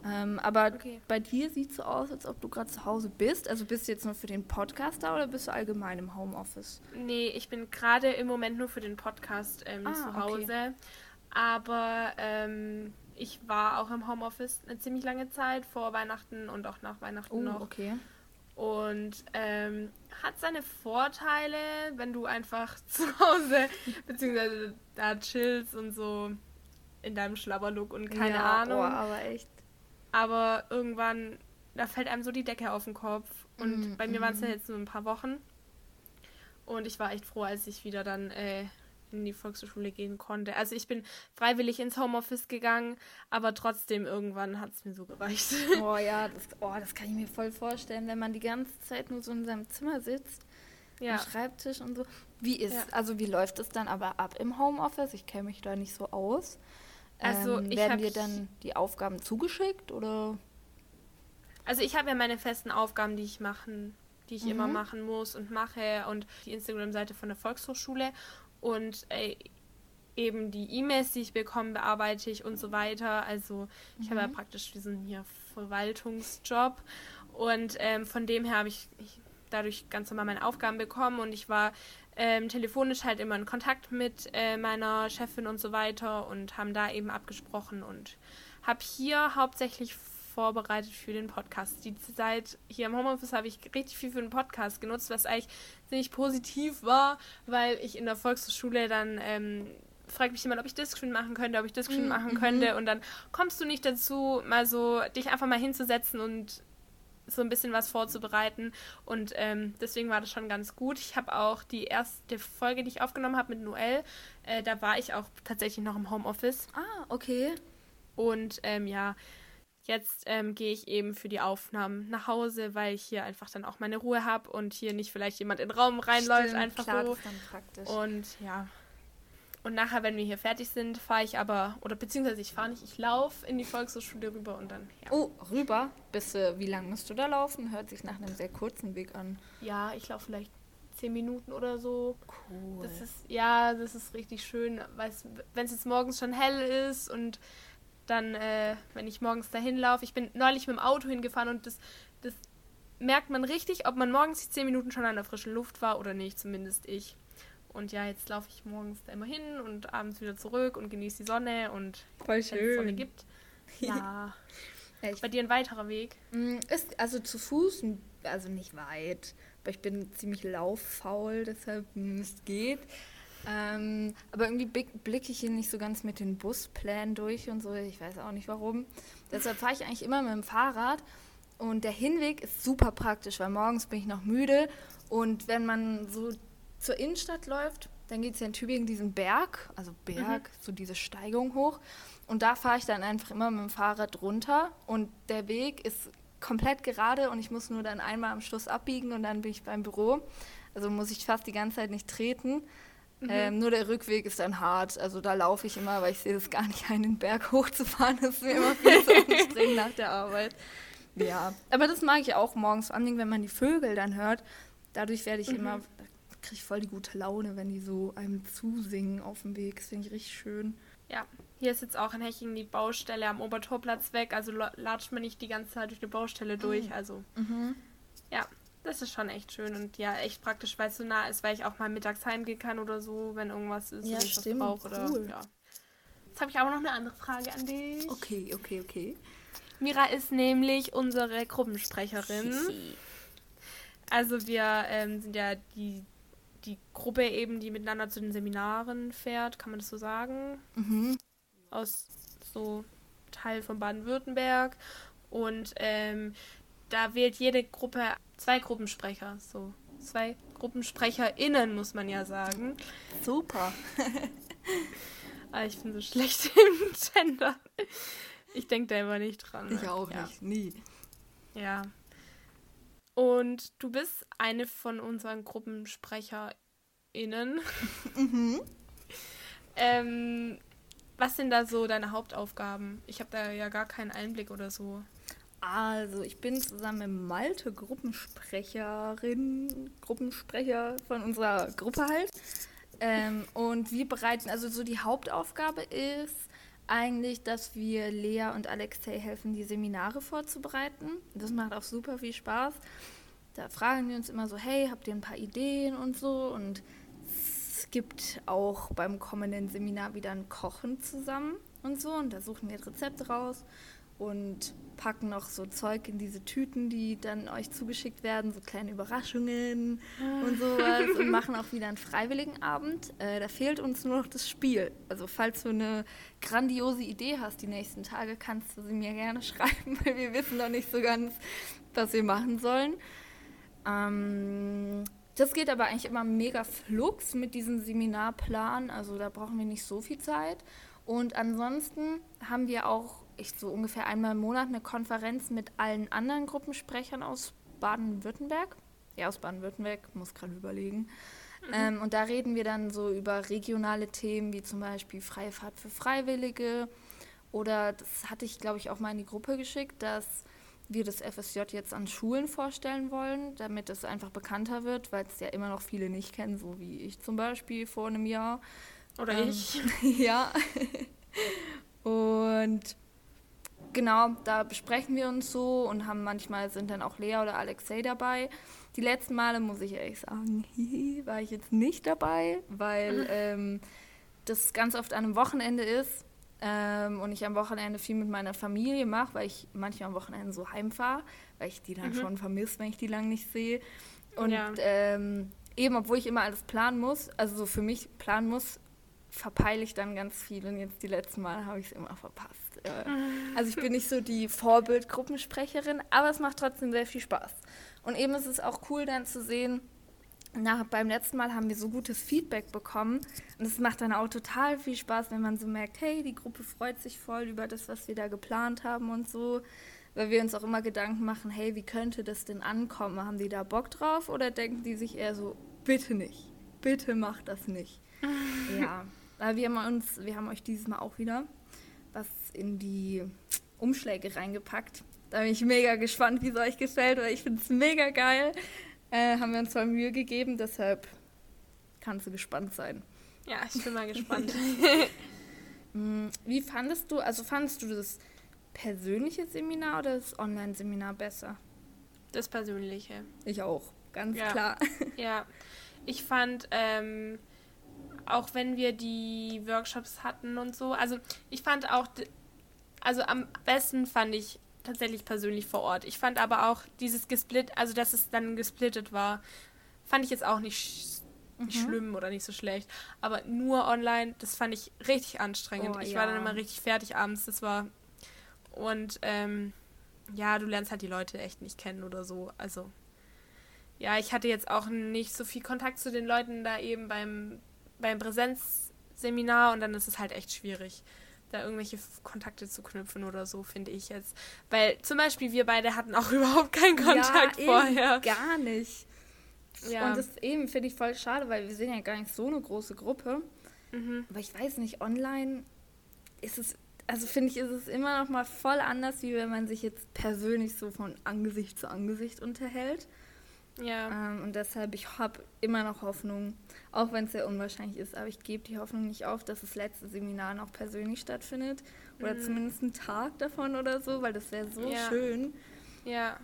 Ähm, aber okay. bei dir sieht es so aus, als ob du gerade zu Hause bist. Also bist du jetzt nur für den Podcast da oder bist du allgemein im Homeoffice? Nee, ich bin gerade im Moment nur für den Podcast ähm, ah, zu Hause. Okay. Aber ähm, ich war auch im Homeoffice eine ziemlich lange Zeit, vor Weihnachten und auch nach Weihnachten oh, noch. okay. Und ähm, hat seine Vorteile, wenn du einfach zu Hause beziehungsweise da chillst und so in deinem Schlabberlook und keine ja, Ahnung. Oh, aber echt. Aber irgendwann, da fällt einem so die Decke auf den Kopf. Und mm, bei mir mm. waren es ja jetzt nur ein paar Wochen. Und ich war echt froh, als ich wieder dann äh, in die Volkshochschule gehen konnte. Also ich bin freiwillig ins Homeoffice gegangen, aber trotzdem irgendwann hat es mir so gereicht. Oh ja, das, oh, das kann ich mir voll vorstellen, wenn man die ganze Zeit nur so in seinem Zimmer sitzt, ja. am Schreibtisch und so. Wie ist, ja. also wie läuft es dann aber ab im Homeoffice? Ich kenne mich da nicht so aus. Also ähm, werden dir dann die Aufgaben zugeschickt oder? Also ich habe ja meine festen Aufgaben, die ich machen die ich mhm. immer machen muss und mache und die Instagram-Seite von der Volkshochschule und äh, eben die E-Mails, die ich bekomme, bearbeite ich und so weiter. Also ich habe ja mhm. praktisch diesen hier Verwaltungsjob und ähm, von dem her habe ich, ich dadurch ganz normal meine Aufgaben bekommen und ich war ähm, telefonisch halt immer in Kontakt mit äh, meiner Chefin und so weiter und haben da eben abgesprochen und habe hier hauptsächlich vorbereitet für den Podcast. Die Zeit hier im Homeoffice habe ich richtig viel für den Podcast genutzt, was eigentlich ziemlich positiv war, weil ich in der Volkshochschule dann ähm, fragt mich jemand, ob ich Discreen machen könnte, ob ich Discreen mhm. machen könnte und dann kommst du nicht dazu, mal so dich einfach mal hinzusetzen und so ein bisschen was vorzubereiten. Und ähm, deswegen war das schon ganz gut. Ich habe auch die erste Folge, die ich aufgenommen habe mit Noel, äh, da war ich auch tatsächlich noch im Homeoffice. Ah, okay. Und ähm, ja, jetzt ähm, gehe ich eben für die Aufnahmen nach Hause, weil ich hier einfach dann auch meine Ruhe habe und hier nicht vielleicht jemand in den Raum reinläuft, Stimmt, einfach klar, so. Das ist dann praktisch. Und ja, und nachher, wenn wir hier fertig sind, fahre ich aber, oder beziehungsweise ich fahre nicht, ich laufe in die Volkshochschule rüber und dann, ja. Oh, rüber? Bis, äh, wie lange musst du da laufen? Hört sich nach einem sehr kurzen Weg an. Ja, ich laufe vielleicht zehn Minuten oder so. Cool. Das ist, ja, das ist richtig schön, wenn es jetzt morgens schon hell ist und dann, äh, wenn ich morgens dahin laufe, ich bin neulich mit dem Auto hingefahren und das, das merkt man richtig, ob man morgens die zehn Minuten schon an der frischen Luft war oder nicht, zumindest ich. Und ja, jetzt laufe ich morgens da immer hin und abends wieder zurück und genieße die Sonne und wenn es Sonne gibt. Ja. ja Bei dir ein weiterer Weg? Mm, ist also zu Fuß, also nicht weit, aber ich bin ziemlich lauffaul, deshalb mm, es geht. Ähm, aber irgendwie blicke ich hier nicht so ganz mit den Busplänen durch und so. Ich weiß auch nicht warum. Deshalb fahre ich eigentlich immer mit dem Fahrrad. Und der Hinweg ist super praktisch, weil morgens bin ich noch müde. Und wenn man so zur Innenstadt läuft, dann geht es ja in Tübingen diesen Berg, also Berg, mhm. so diese Steigung hoch. Und da fahre ich dann einfach immer mit dem Fahrrad runter. Und der Weg ist komplett gerade und ich muss nur dann einmal am Schluss abbiegen und dann bin ich beim Büro. Also muss ich fast die ganze Zeit nicht treten. Mhm. Ähm, nur der Rückweg ist dann hart. Also da laufe ich immer, weil ich sehe es gar nicht ein, den Berg hochzufahren. Das ist mir immer viel zu anstrengend nach der Arbeit. Ja, aber das mag ich auch morgens, vor allem wenn man die Vögel dann hört. Dadurch werde ich mhm. immer kriege ich voll die gute Laune, wenn die so einem zusingen auf dem Weg. Das finde ich richtig schön. Ja, hier ist jetzt auch in Hechingen die Baustelle am Obertorplatz weg, also latscht man nicht die ganze Zeit durch die Baustelle mhm. durch. Also mhm. ja, das ist schon echt schön und ja, echt praktisch, weil es so nah ist, weil ich auch mal mittags heimgehen kann oder so, wenn irgendwas ist, ja, ich stimmt. was brauche. Oder, cool. ja. Jetzt habe ich aber noch eine andere Frage an dich. Okay, okay, okay. Mira ist nämlich unsere Gruppensprecherin. Also wir ähm, sind ja die die Gruppe eben, die miteinander zu den Seminaren fährt, kann man das so sagen? Mhm. Aus so Teil von Baden-Württemberg. Und ähm, da wählt jede Gruppe zwei Gruppensprecher, so zwei GruppensprecherInnen, muss man ja sagen. Super. ah, ich bin so schlecht im Gender. Ich denke da immer nicht dran. Ich auch ja. nicht, nie. Ja. Und du bist eine von unseren GruppensprecherInnen. Mhm. ähm, was sind da so deine Hauptaufgaben? Ich habe da ja gar keinen Einblick oder so. Also, ich bin zusammen mit Malte Gruppensprecherin, Gruppensprecher von unserer Gruppe halt. Ähm, und wir bereiten, also so die Hauptaufgabe ist eigentlich, dass wir Lea und Alexei helfen, die Seminare vorzubereiten. Das macht auch super viel Spaß. Da fragen wir uns immer so, hey, habt ihr ein paar Ideen und so? Und es gibt auch beim kommenden Seminar wieder ein Kochen zusammen und so. Und da suchen wir Rezepte raus und packen noch so Zeug in diese Tüten, die dann euch zugeschickt werden, so kleine Überraschungen und sowas und machen auch wieder einen freiwilligen Abend. Äh, da fehlt uns nur noch das Spiel. Also falls du eine grandiose Idee hast die nächsten Tage, kannst du sie mir gerne schreiben, weil wir wissen noch nicht so ganz, was wir machen sollen. Ähm, das geht aber eigentlich immer mega flux mit diesem Seminarplan, also da brauchen wir nicht so viel Zeit. Und ansonsten haben wir auch ich, so ungefähr einmal im Monat eine Konferenz mit allen anderen Gruppensprechern aus Baden-Württemberg. Ja, aus Baden-Württemberg, muss gerade überlegen. Mhm. Ähm, und da reden wir dann so über regionale Themen wie zum Beispiel freie Fahrt für Freiwillige. Oder das hatte ich, glaube ich, auch mal in die Gruppe geschickt, dass wir das FSJ jetzt an Schulen vorstellen wollen, damit es einfach bekannter wird, weil es ja immer noch viele nicht kennen, so wie ich zum Beispiel vor einem Jahr. Oder ähm, ich. ja. und genau, da besprechen wir uns so und haben manchmal sind dann auch Lea oder Alexei dabei. Die letzten Male, muss ich ehrlich sagen, war ich jetzt nicht dabei, weil ähm, das ganz oft an einem Wochenende ist ähm, und ich am Wochenende viel mit meiner Familie mache, weil ich manchmal am Wochenende so heimfahre, weil ich die dann mhm. schon vermisse, wenn ich die lang nicht sehe. Und ja. ähm, eben, obwohl ich immer alles planen muss, also so für mich planen muss, verpeile ich dann ganz viel. Und jetzt die letzten Mal habe ich es immer verpasst. Äh, also ich bin nicht so die Vorbildgruppensprecherin, aber es macht trotzdem sehr viel Spaß. Und eben ist es auch cool dann zu sehen, nach, beim letzten Mal haben wir so gutes Feedback bekommen und es macht dann auch total viel Spaß, wenn man so merkt, hey, die Gruppe freut sich voll über das, was wir da geplant haben und so, weil wir uns auch immer Gedanken machen, hey, wie könnte das denn ankommen? Haben die da Bock drauf oder denken die sich eher so, bitte nicht, bitte mach das nicht. ja, weil wir haben uns, wir haben euch dieses Mal auch wieder was in die Umschläge reingepackt. Da bin ich mega gespannt, wie es euch gefällt, weil ich finde es mega geil. Äh, haben wir uns voll Mühe gegeben, deshalb kannst du gespannt sein. Ja, ich bin mal gespannt. Mm, wie fandest du, also fandest du das persönliche Seminar oder das Online-Seminar besser? Das persönliche. Ich auch, ganz ja. klar. Ja, ich fand, ähm, auch wenn wir die Workshops hatten und so, also ich fand auch, also am besten fand ich tatsächlich persönlich vor Ort. Ich fand aber auch dieses gesplit, also dass es dann gesplittet war, fand ich jetzt auch nicht, nicht mhm. schlimm oder nicht so schlecht. Aber nur online, das fand ich richtig anstrengend. Oh, ich ja. war dann immer richtig fertig abends. Das war und ähm, ja, du lernst halt die Leute echt nicht kennen oder so. Also ja, ich hatte jetzt auch nicht so viel Kontakt zu den Leuten da eben beim beim Präsenzseminar und dann ist es halt echt schwierig da irgendwelche Kontakte zu knüpfen oder so, finde ich jetzt. Weil zum Beispiel wir beide hatten auch überhaupt keinen Kontakt ja, vorher. Gar nicht. Ja. Und das eben finde ich voll schade, weil wir sind ja gar nicht so eine große Gruppe. Mhm. Aber ich weiß nicht, online ist es, also finde ich, ist es immer noch mal voll anders, wie wenn man sich jetzt persönlich so von Angesicht zu Angesicht unterhält. Ja. Ähm, und deshalb, ich habe immer noch Hoffnung, auch wenn es sehr unwahrscheinlich ist, aber ich gebe die Hoffnung nicht auf, dass das letzte Seminar noch persönlich stattfindet. Oder mhm. zumindest einen Tag davon oder so, weil das wäre so ja. schön. Ja.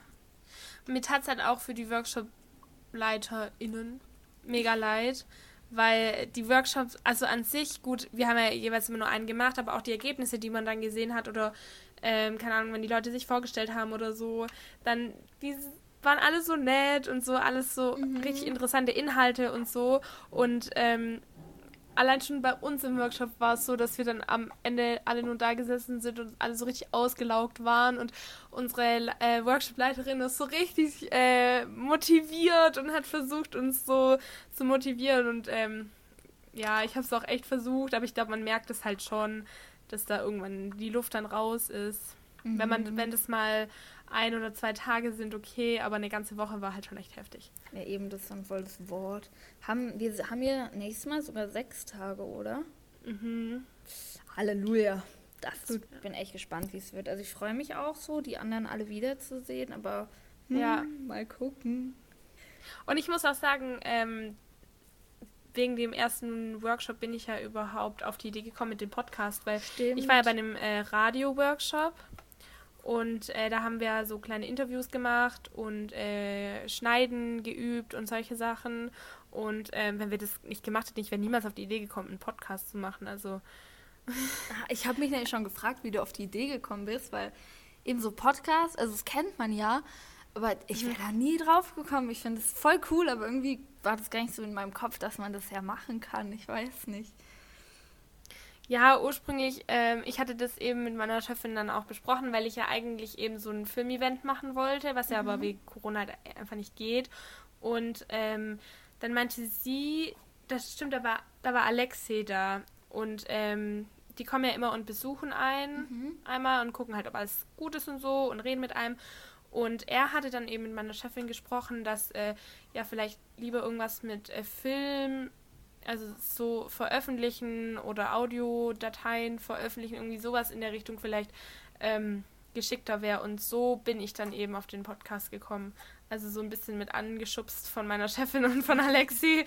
Mir tat es halt auch für die Workshop-LeiterInnen mega leid, weil die Workshops, also an sich, gut, wir haben ja jeweils immer nur einen gemacht, aber auch die Ergebnisse, die man dann gesehen hat oder, ähm, keine Ahnung, wenn die Leute sich vorgestellt haben oder so, dann dieses waren alle so nett und so, alles so mhm. richtig interessante Inhalte und so. Und ähm, allein schon bei uns im Workshop war es so, dass wir dann am Ende alle nur da gesessen sind und alle so richtig ausgelaugt waren und unsere äh, Workshop-Leiterin ist so richtig äh, motiviert und hat versucht, uns so zu motivieren und ähm, ja, ich habe es auch echt versucht, aber ich glaube, man merkt es halt schon, dass da irgendwann die Luft dann raus ist. Mhm. Wenn man, wenn das mal ein oder zwei Tage sind okay, aber eine ganze Woche war halt schon echt heftig. Ja, eben, das ist dann voll das Wort. Haben wir haben wir nächstes Mal sogar sechs Tage, oder? Mhm. Halleluja. Das, ich bin echt gespannt, wie es wird. Also ich freue mich auch so, die anderen alle wiederzusehen, aber hm, ja, mal gucken. Und ich muss auch sagen, ähm, wegen dem ersten Workshop bin ich ja überhaupt auf die Idee gekommen mit dem Podcast, weil Stimmt. ich war ja bei einem äh, Radio-Workshop und äh, da haben wir so kleine Interviews gemacht und äh, Schneiden geübt und solche Sachen. Und äh, wenn wir das nicht gemacht hätten, ich wäre niemals auf die Idee gekommen, einen Podcast zu machen. Also ich habe mich nämlich schon gefragt, wie du auf die Idee gekommen bist, weil eben so Podcasts, also das kennt man ja, aber ich wäre mhm. da nie drauf gekommen. Ich finde es voll cool, aber irgendwie war das gar nicht so in meinem Kopf, dass man das ja machen kann. Ich weiß nicht. Ja, ursprünglich, ähm, ich hatte das eben mit meiner Chefin dann auch besprochen, weil ich ja eigentlich eben so ein Filmevent machen wollte, was ja mhm. aber wegen Corona halt einfach nicht geht. Und ähm, dann meinte sie, das stimmt, da war, da war Alexei da. Und ähm, die kommen ja immer und besuchen einen mhm. einmal und gucken halt, ob alles gut ist und so und reden mit einem. Und er hatte dann eben mit meiner Chefin gesprochen, dass äh, ja vielleicht lieber irgendwas mit äh, Film also so veröffentlichen oder Audiodateien veröffentlichen, irgendwie sowas in der Richtung vielleicht ähm, geschickter wäre. Und so bin ich dann eben auf den Podcast gekommen. Also so ein bisschen mit angeschubst von meiner Chefin und von Alexi.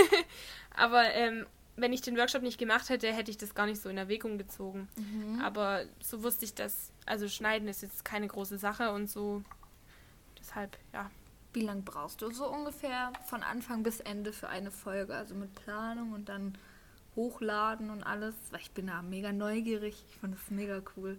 Aber ähm, wenn ich den Workshop nicht gemacht hätte, hätte ich das gar nicht so in Erwägung gezogen. Mhm. Aber so wusste ich, dass, also Schneiden ist jetzt keine große Sache und so. Deshalb, ja. Wie lange brauchst du so ungefähr von Anfang bis Ende für eine Folge? Also mit Planung und dann hochladen und alles? Weil ich bin da mega neugierig. Ich fand das mega cool.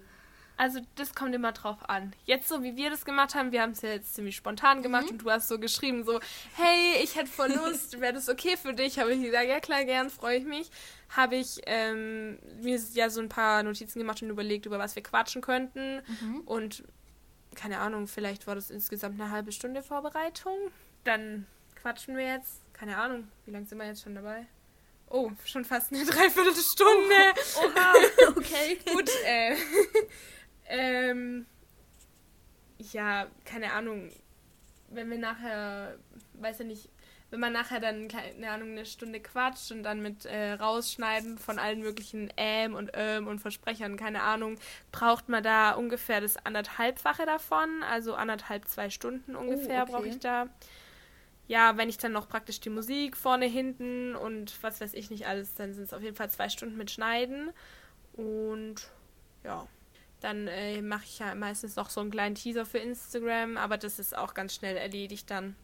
Also das kommt immer drauf an. Jetzt so wie wir das gemacht haben, wir haben es ja jetzt ziemlich spontan gemacht mhm. und du hast so geschrieben so, hey, ich hätte voll Lust, wäre das okay für dich? Habe ich gesagt, ja klar, gern, freue ich mich. Habe ich ähm, mir ja so ein paar Notizen gemacht und überlegt, über was wir quatschen könnten. Mhm. Und keine Ahnung, vielleicht war das insgesamt eine halbe Stunde Vorbereitung. Dann quatschen wir jetzt, keine Ahnung, wie lange sind wir jetzt schon dabei? Oh, schon fast eine Dreiviertelstunde. Oh, oha, okay. Gut, äh, ähm, ja, keine Ahnung, wenn wir nachher, weiß ja nicht, wenn man nachher dann, keine Ahnung, eine Stunde quatscht und dann mit äh, rausschneiden von allen möglichen Ähm und Ähm und Versprechern, keine Ahnung, braucht man da ungefähr das anderthalbfache davon, also anderthalb, zwei Stunden ungefähr oh, okay. brauche ich da. Ja, wenn ich dann noch praktisch die Musik vorne, hinten und was weiß ich nicht alles, dann sind es auf jeden Fall zwei Stunden mit Schneiden. Und ja. Dann äh, mache ich ja meistens noch so einen kleinen Teaser für Instagram, aber das ist auch ganz schnell erledigt dann.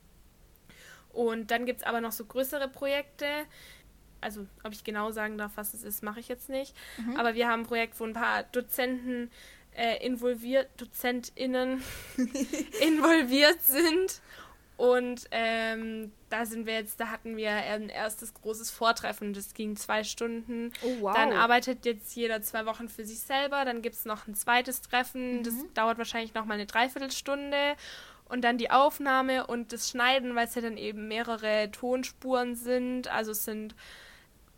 Und dann gibt es aber noch so größere Projekte. Also, ob ich genau sagen darf, was es ist, mache ich jetzt nicht. Mhm. Aber wir haben ein Projekt, wo ein paar Dozenten äh, involviert, DozentInnen involviert sind und ähm, da sind wir jetzt, da hatten wir ein erstes großes Vortreffen, das ging zwei Stunden. Oh, wow. Dann arbeitet jetzt jeder zwei Wochen für sich selber, dann gibt es noch ein zweites Treffen, mhm. das dauert wahrscheinlich noch mal eine Dreiviertelstunde. Und dann die Aufnahme und das Schneiden, weil es ja dann eben mehrere Tonspuren sind. Also es sind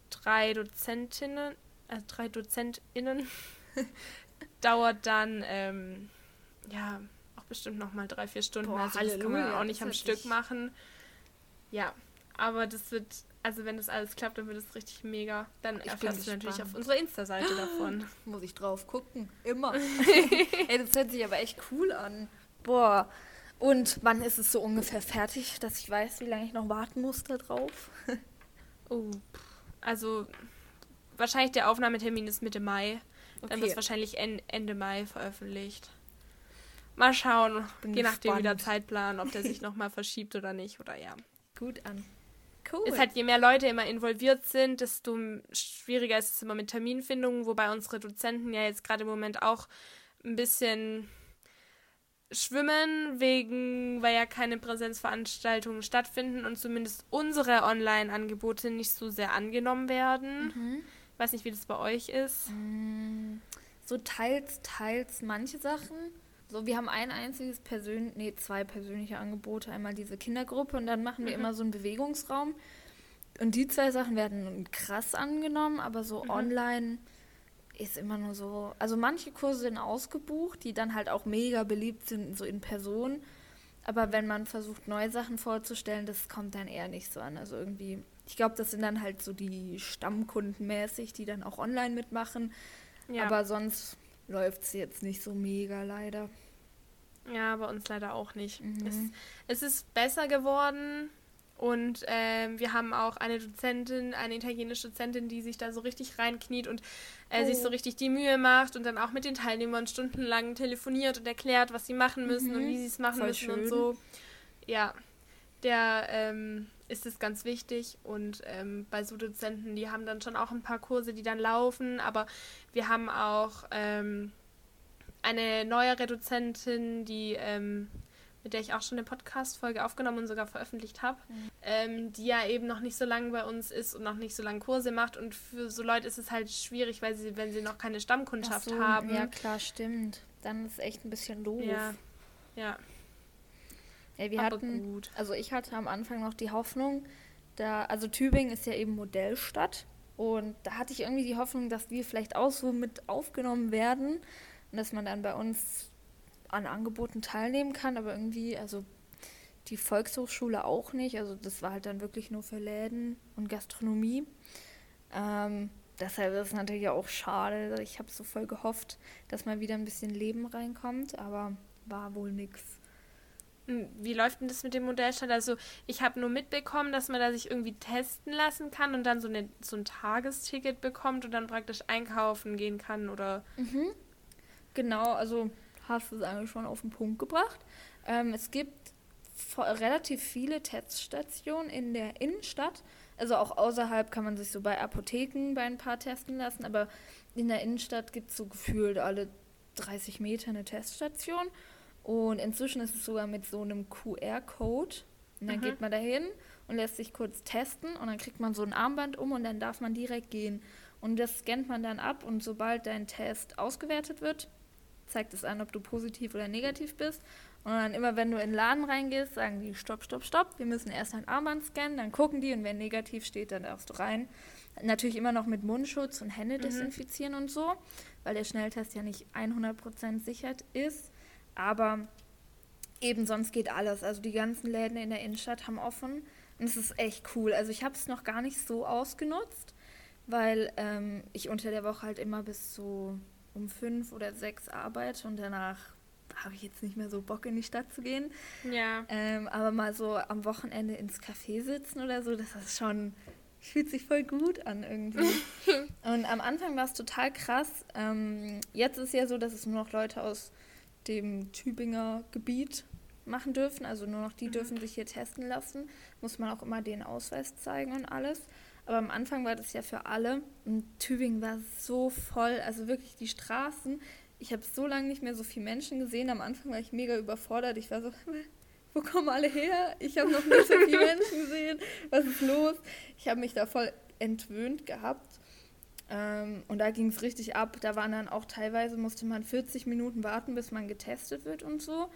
drei Dozentinnen, also drei DozentInnen. dauert dann, ähm, ja, bestimmt noch mal drei, vier Stunden. Boah, also das kann man auch nicht am Stück machen. Ja, aber das wird, also wenn das alles klappt, dann wird es richtig mega. Dann ich erfährst du natürlich auf unserer Insta-Seite davon. Muss ich drauf gucken. Immer. Ey, das hört sich aber echt cool an. Boah. Und wann ist es so ungefähr fertig, dass ich weiß, wie lange ich noch warten muss da drauf? oh, also wahrscheinlich der Aufnahmetermin ist Mitte Mai. Dann okay. wird es wahrscheinlich Ende Mai veröffentlicht. Mal schauen, Bin je nachdem, wie der Zeitplan, ob der sich nochmal verschiebt oder nicht, oder ja. Gut an. Cool. Ist halt, je mehr Leute immer involviert sind, desto schwieriger ist es immer mit Terminfindungen, wobei unsere Dozenten ja jetzt gerade im Moment auch ein bisschen schwimmen, wegen, weil ja keine Präsenzveranstaltungen stattfinden und zumindest unsere Online-Angebote nicht so sehr angenommen werden. Mhm. Ich weiß nicht, wie das bei euch ist. Mm, so teils, teils manche Sachen. So, wir haben ein einziges persönlich, nee, zwei persönliche Angebote. Einmal diese Kindergruppe und dann machen wir mhm. immer so einen Bewegungsraum. Und die zwei Sachen werden krass angenommen, aber so mhm. online ist immer nur so. Also manche Kurse sind ausgebucht, die dann halt auch mega beliebt sind, so in Person. Aber wenn man versucht, neue Sachen vorzustellen, das kommt dann eher nicht so an. Also irgendwie, ich glaube, das sind dann halt so die Stammkunden mäßig, die dann auch online mitmachen. Ja. Aber sonst läuft es jetzt nicht so mega leider. Ja, bei uns leider auch nicht. Mhm. Es, es, ist besser geworden und äh, wir haben auch eine Dozentin, eine italienische Dozentin, die sich da so richtig reinkniet und äh, oh. sich so richtig die Mühe macht und dann auch mit den Teilnehmern stundenlang telefoniert und erklärt, was sie machen müssen mhm. und wie sie es machen Voll müssen schön. und so. Ja, der ähm, ist es ganz wichtig. Und ähm, bei so Dozenten, die haben dann schon auch ein paar Kurse, die dann laufen, aber wir haben auch ähm, eine neuere Dozentin, die ähm, mit der ich auch schon eine Podcast-Folge aufgenommen und sogar veröffentlicht habe, mhm. ähm, die ja eben noch nicht so lange bei uns ist und noch nicht so lange Kurse macht. Und für so Leute ist es halt schwierig, weil sie, wenn sie noch keine Stammkundschaft so, haben. Ja, klar, stimmt. Dann ist es echt ein bisschen doof. Ja. Ja. Ja, wir Aber hatten, gut. also ich hatte am Anfang noch die Hoffnung, da, also Tübingen ist ja eben Modellstadt und da hatte ich irgendwie die Hoffnung, dass wir vielleicht auch so mit aufgenommen werden und dass man dann bei uns an Angeboten teilnehmen kann, aber irgendwie, also die Volkshochschule auch nicht, also das war halt dann wirklich nur für Läden und Gastronomie. Ähm, deshalb ist es natürlich auch schade. Ich habe so voll gehofft, dass mal wieder ein bisschen Leben reinkommt, aber war wohl nichts. Hm, wie läuft denn das mit dem Modellstand? Also ich habe nur mitbekommen, dass man da sich irgendwie testen lassen kann und dann so, eine, so ein Tagesticket bekommt und dann praktisch einkaufen gehen kann oder. Mhm. Genau, also hast du es eigentlich schon auf den Punkt gebracht. Ähm, es gibt relativ viele Teststationen in der Innenstadt. Also auch außerhalb kann man sich so bei Apotheken bei ein paar testen lassen, aber in der Innenstadt gibt es so gefühlt alle 30 Meter eine Teststation. Und inzwischen ist es sogar mit so einem QR-Code. Und dann mhm. geht man dahin und lässt sich kurz testen und dann kriegt man so ein Armband um und dann darf man direkt gehen. Und das scannt man dann ab und sobald dein Test ausgewertet wird, zeigt es an, ob du positiv oder negativ bist. Und dann immer, wenn du in den Laden reingehst, sagen die, stopp, stopp, stopp, wir müssen erst dein Armband scannen, dann gucken die und wenn negativ steht, dann darfst du rein. Natürlich immer noch mit Mundschutz und Hände mhm. desinfizieren und so, weil der Schnelltest ja nicht 100% sichert ist. Aber eben sonst geht alles. Also die ganzen Läden in der Innenstadt haben offen und es ist echt cool. Also ich habe es noch gar nicht so ausgenutzt, weil ähm, ich unter der Woche halt immer bis so um fünf oder sechs arbeite und danach habe ich jetzt nicht mehr so Bock in die Stadt zu gehen. Ja. Ähm, aber mal so am Wochenende ins Café sitzen oder so, das ist schon, fühlt sich voll gut an irgendwie. und am Anfang war es total krass. Ähm, jetzt ist ja so, dass es nur noch Leute aus dem Tübinger Gebiet machen dürfen. Also nur noch die mhm. dürfen sich hier testen lassen. Muss man auch immer den Ausweis zeigen und alles. Aber am Anfang war das ja für alle. Und Tübingen war so voll. Also wirklich die Straßen. Ich habe so lange nicht mehr so viele Menschen gesehen. Am Anfang war ich mega überfordert. Ich war so, wo kommen alle her? Ich habe noch nicht so viele Menschen gesehen. Was ist los? Ich habe mich da voll entwöhnt gehabt. Ähm, und da ging es richtig ab. Da waren dann auch teilweise, musste man 40 Minuten warten, bis man getestet wird und so.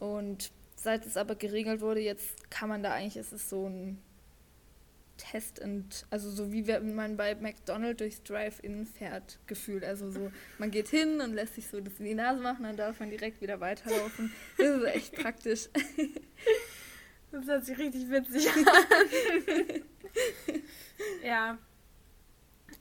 Und seit es aber geregelt wurde, jetzt kann man da eigentlich, ist es so ein Test und also so wie wenn man bei McDonald's durchs Drive-In fährt, gefühlt. Also so, man geht hin und lässt sich so das in die Nase machen, dann darf man direkt wieder weiterlaufen. Das ist echt praktisch. Das hört sich richtig witzig an. ja.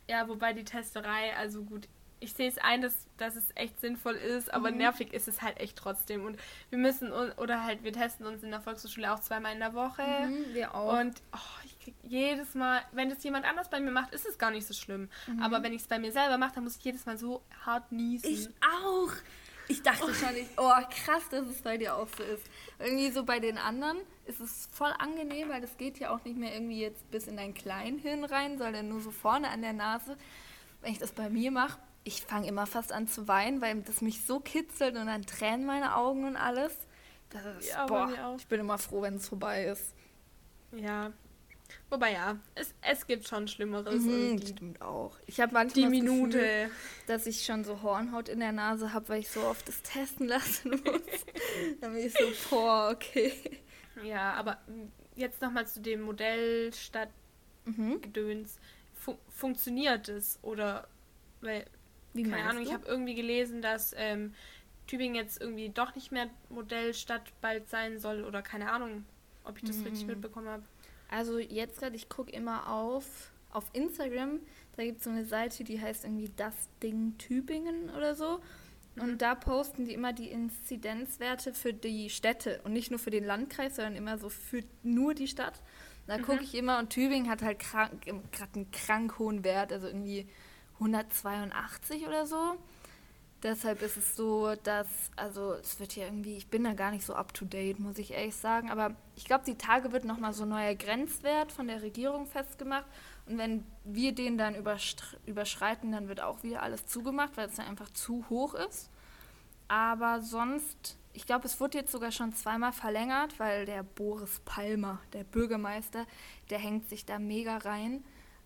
Ja, wobei die Testerei, also gut, ich sehe es ein, dass, dass es echt sinnvoll ist, aber mhm. nervig ist es halt echt trotzdem. Und wir müssen, oder halt, wir testen uns in der Volkshochschule auch zweimal in der Woche. Mhm, wir auch. Und oh, krieg jedes Mal, wenn das jemand anders bei mir macht, ist es gar nicht so schlimm. Mhm. Aber wenn ich es bei mir selber mache, dann muss ich jedes Mal so hart niesen. Ich auch. Ich dachte oh. schon, ich, oh krass, dass es bei dir auch so ist. Irgendwie so bei den anderen ist es voll angenehm, weil das geht ja auch nicht mehr irgendwie jetzt bis in dein Kleinhirn rein, sondern nur so vorne an der Nase. Wenn ich das bei mir mache, ich fange immer fast an zu weinen, weil das mich so kitzelt und dann tränen meine Augen und alles. Das ist, ja, boah, ich bin immer froh, wenn es vorbei ist. Ja. Wobei ja, es, es gibt schon Schlimmeres. Mhm, die, stimmt auch. Ich habe manchmal die Minute, Gefühl, dass ich schon so Hornhaut in der Nase habe, weil ich so oft das testen lassen muss. Dann bin ich so, boah, okay. Ja, aber jetzt nochmal zu dem Modell statt mhm. Gedöns. Fu funktioniert es? Oder, weil, Wie keine Ahnung, du? ich habe irgendwie gelesen, dass ähm, Tübingen jetzt irgendwie doch nicht mehr Modellstadt bald sein soll oder keine Ahnung, ob ich das mhm. richtig mitbekommen habe. Also jetzt gerade, ich gucke immer auf, auf Instagram, da gibt es so eine Seite, die heißt irgendwie Das Ding Tübingen oder so. Und da posten die immer die Inzidenzwerte für die Städte und nicht nur für den Landkreis, sondern immer so für nur die Stadt. Da mhm. gucke ich immer und Tübingen hat halt gerade einen krank hohen Wert, also irgendwie 182 oder so. Deshalb ist es so, dass, also es wird hier irgendwie, ich bin da gar nicht so up to date, muss ich ehrlich sagen, aber ich glaube, die Tage wird nochmal so ein neuer Grenzwert von der Regierung festgemacht und wenn wir den dann überschreiten, dann wird auch wieder alles zugemacht, weil es dann einfach zu hoch ist. Aber sonst, ich glaube, es wurde jetzt sogar schon zweimal verlängert, weil der Boris Palmer, der Bürgermeister, der hängt sich da mega rein.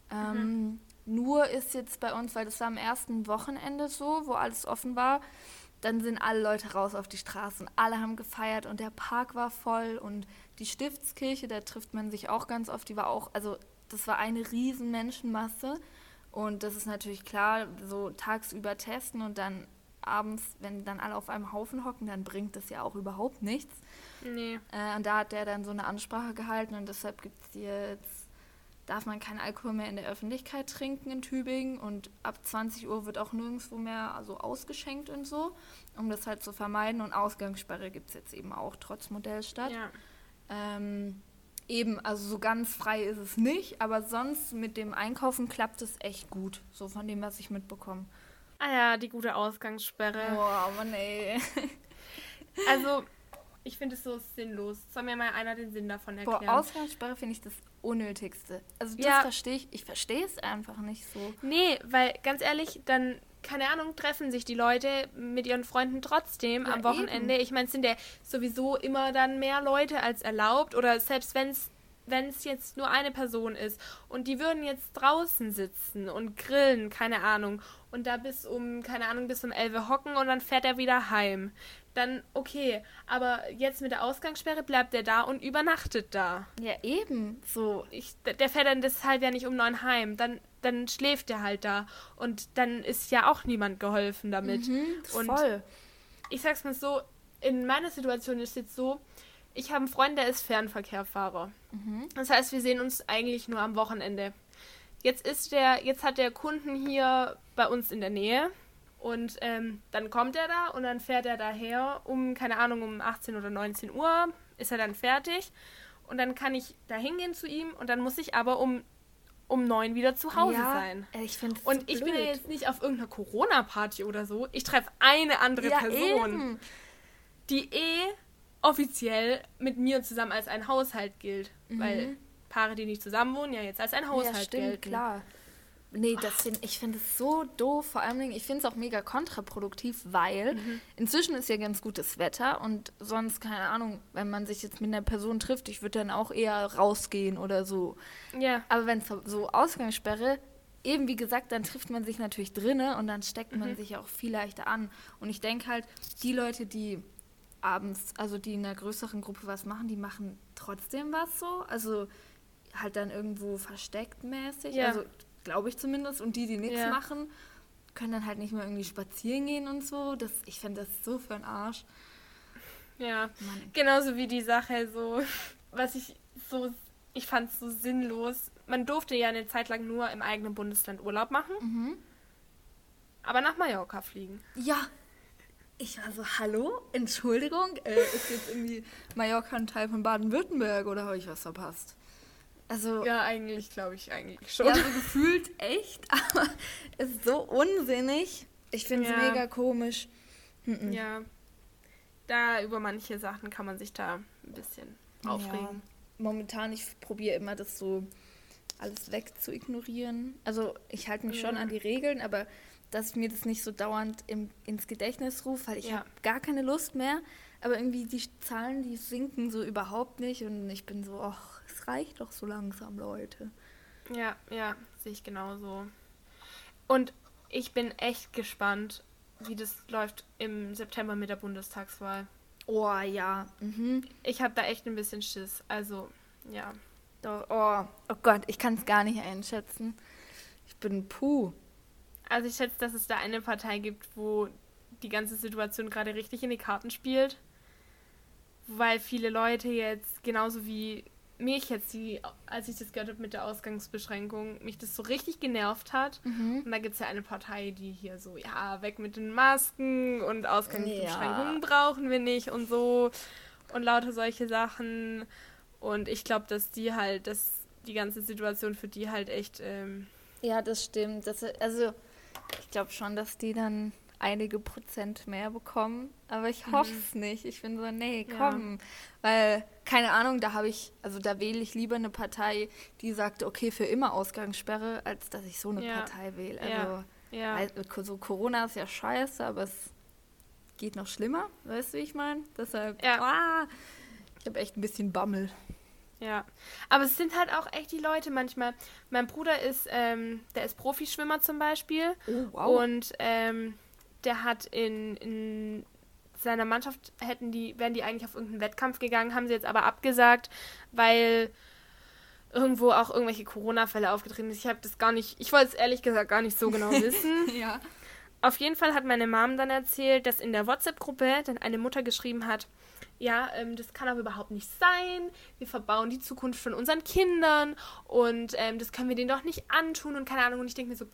Mhm. Ähm, nur ist jetzt bei uns, weil das war am ersten Wochenende so, wo alles offen war, dann sind alle Leute raus auf die Straßen. Alle haben gefeiert und der Park war voll und die Stiftskirche, da trifft man sich auch ganz oft, die war auch, also das war eine riesen Menschenmasse. Und das ist natürlich klar, so tagsüber testen und dann abends, wenn dann alle auf einem Haufen hocken, dann bringt das ja auch überhaupt nichts. Nee. Äh, und da hat der dann so eine Ansprache gehalten und deshalb gibt es jetzt darf man keinen Alkohol mehr in der Öffentlichkeit trinken in Tübingen und ab 20 Uhr wird auch nirgendwo mehr also ausgeschenkt und so, um das halt zu vermeiden. Und Ausgangssperre gibt es jetzt eben auch trotz Modellstadt. Ja. Ähm, eben, also so ganz frei ist es nicht, aber sonst mit dem Einkaufen klappt es echt gut, so von dem, was ich mitbekomme. Ah ja, die gute Ausgangssperre. Boah, Mann ey. also, ich finde es so sinnlos. Soll mir mal einer den Sinn davon erklären? Boah, Ausgangssperre finde ich das Unnötigste. Also das ja. verstehe ich, ich verstehe es einfach nicht so. Nee, weil ganz ehrlich, dann keine Ahnung, treffen sich die Leute mit ihren Freunden trotzdem ja, am Wochenende. Eben. Ich meine, es sind ja sowieso immer dann mehr Leute als erlaubt oder selbst wenn es wenn es jetzt nur eine Person ist und die würden jetzt draußen sitzen und grillen, keine Ahnung, und da bis um, keine Ahnung, bis um 11 hocken und dann fährt er wieder heim dann okay. Aber jetzt mit der Ausgangssperre bleibt er da und übernachtet da. Ja, eben. So. Ich, der fährt dann deshalb ja nicht um neun heim. Dann, dann schläft er halt da. Und dann ist ja auch niemand geholfen damit. Mhm, und voll. Ich sag's mal so, in meiner Situation ist es jetzt so, ich habe einen Freund, der ist Fernverkehrfahrer. Mhm. Das heißt, wir sehen uns eigentlich nur am Wochenende. Jetzt ist der, jetzt hat der Kunden hier bei uns in der Nähe und ähm, dann kommt er da und dann fährt er daher um, keine Ahnung, um 18 oder 19 Uhr ist er dann fertig. Und dann kann ich da hingehen zu ihm und dann muss ich aber um, um 9 wieder zu Hause ja, sein. Ich und so ich bin ja jetzt nicht auf irgendeiner Corona-Party oder so. Ich treffe eine andere ja, Person, eben. die eh offiziell mit mir zusammen als ein Haushalt gilt. Mhm. Weil Paare, die nicht zusammen wohnen, ja jetzt als ein Haushalt ja, stimmt, gelten. klar. Nee, das find, ich finde es so doof. Vor allem, ich finde es auch mega kontraproduktiv, weil mhm. inzwischen ist ja ganz gutes Wetter und sonst, keine Ahnung, wenn man sich jetzt mit einer Person trifft, ich würde dann auch eher rausgehen oder so. Ja. Aber wenn es so Ausgangssperre, eben wie gesagt, dann trifft man sich natürlich drinne und dann steckt man mhm. sich auch viel leichter an. Und ich denke halt, die Leute, die abends, also die in einer größeren Gruppe was machen, die machen trotzdem was so. Also halt dann irgendwo versteckt mäßig. Ja. Also glaube ich zumindest. Und die, die nichts ja. machen, können dann halt nicht mehr irgendwie spazieren gehen und so. Das, ich finde das so für einen Arsch. Ja, Mann. genauso wie die Sache so, was ich so, ich fand es so sinnlos. Man durfte ja eine Zeit lang nur im eigenen Bundesland Urlaub machen, mhm. aber nach Mallorca fliegen. Ja, ich war so, hallo, Entschuldigung, äh, ist jetzt irgendwie Mallorca ein Teil von Baden-Württemberg oder habe ich was verpasst? Also, ja, eigentlich glaube ich eigentlich schon. Ja, so gefühlt echt, aber es ist so unsinnig. Ich finde es ja. mega komisch. Mhm. Ja. Da über manche Sachen kann man sich da ein bisschen aufregen. Ja. Momentan, ich probiere immer das so alles weg zu ignorieren. Also ich halte mich ja. schon an die Regeln, aber dass mir das nicht so dauernd im, ins Gedächtnis rufe, weil ich ja. habe gar keine Lust mehr. Aber irgendwie die Zahlen, die sinken so überhaupt nicht und ich bin so, ach, reicht doch so langsam, Leute. Ja, ja, sehe ich genauso. Und ich bin echt gespannt, wie das läuft im September mit der Bundestagswahl. Oh ja. Mhm. Ich habe da echt ein bisschen Schiss. Also, ja. Oh, oh Gott, ich kann es gar nicht einschätzen. Ich bin puh. Also ich schätze, dass es da eine Partei gibt, wo die ganze Situation gerade richtig in die Karten spielt. Weil viele Leute jetzt, genauso wie mich jetzt, die, als ich das gehört habe mit der Ausgangsbeschränkung, mich das so richtig genervt hat. Mhm. Und da gibt es ja eine Partei, die hier so, ja, weg mit den Masken und Ausgangsbeschränkungen ja. brauchen wir nicht und so und lauter solche Sachen. Und ich glaube, dass die halt, dass die ganze Situation für die halt echt. Ähm ja, das stimmt. Das, also, ich glaube schon, dass die dann einige Prozent mehr bekommen. Aber ich hoffe es mhm. nicht. Ich bin so, nee, komm. Ja. Weil, keine Ahnung, da habe ich, also da wähle ich lieber eine Partei, die sagt, okay, für immer Ausgangssperre, als dass ich so eine ja. Partei wähle. Also, ja. Also, so Corona ist ja scheiße, aber es geht noch schlimmer. Weißt du, wie ich meine? Deshalb, ja. ah, ich habe echt ein bisschen Bammel. Ja, aber es sind halt auch echt die Leute manchmal. Mein Bruder ist, ähm, der ist Profischwimmer zum Beispiel. Oh, wow. Und ähm, der hat in, in seiner Mannschaft hätten die, wären die eigentlich auf irgendeinen Wettkampf gegangen, haben sie jetzt aber abgesagt, weil irgendwo auch irgendwelche Corona-Fälle aufgetreten sind. Ich habe das gar nicht, ich wollte es ehrlich gesagt gar nicht so genau wissen. ja. Auf jeden Fall hat meine Mom dann erzählt, dass in der WhatsApp-Gruppe dann eine Mutter geschrieben hat, ja, ähm, das kann aber überhaupt nicht sein. Wir verbauen die Zukunft von unseren Kindern und ähm, das können wir denen doch nicht antun und keine Ahnung. Und ich denke mir so,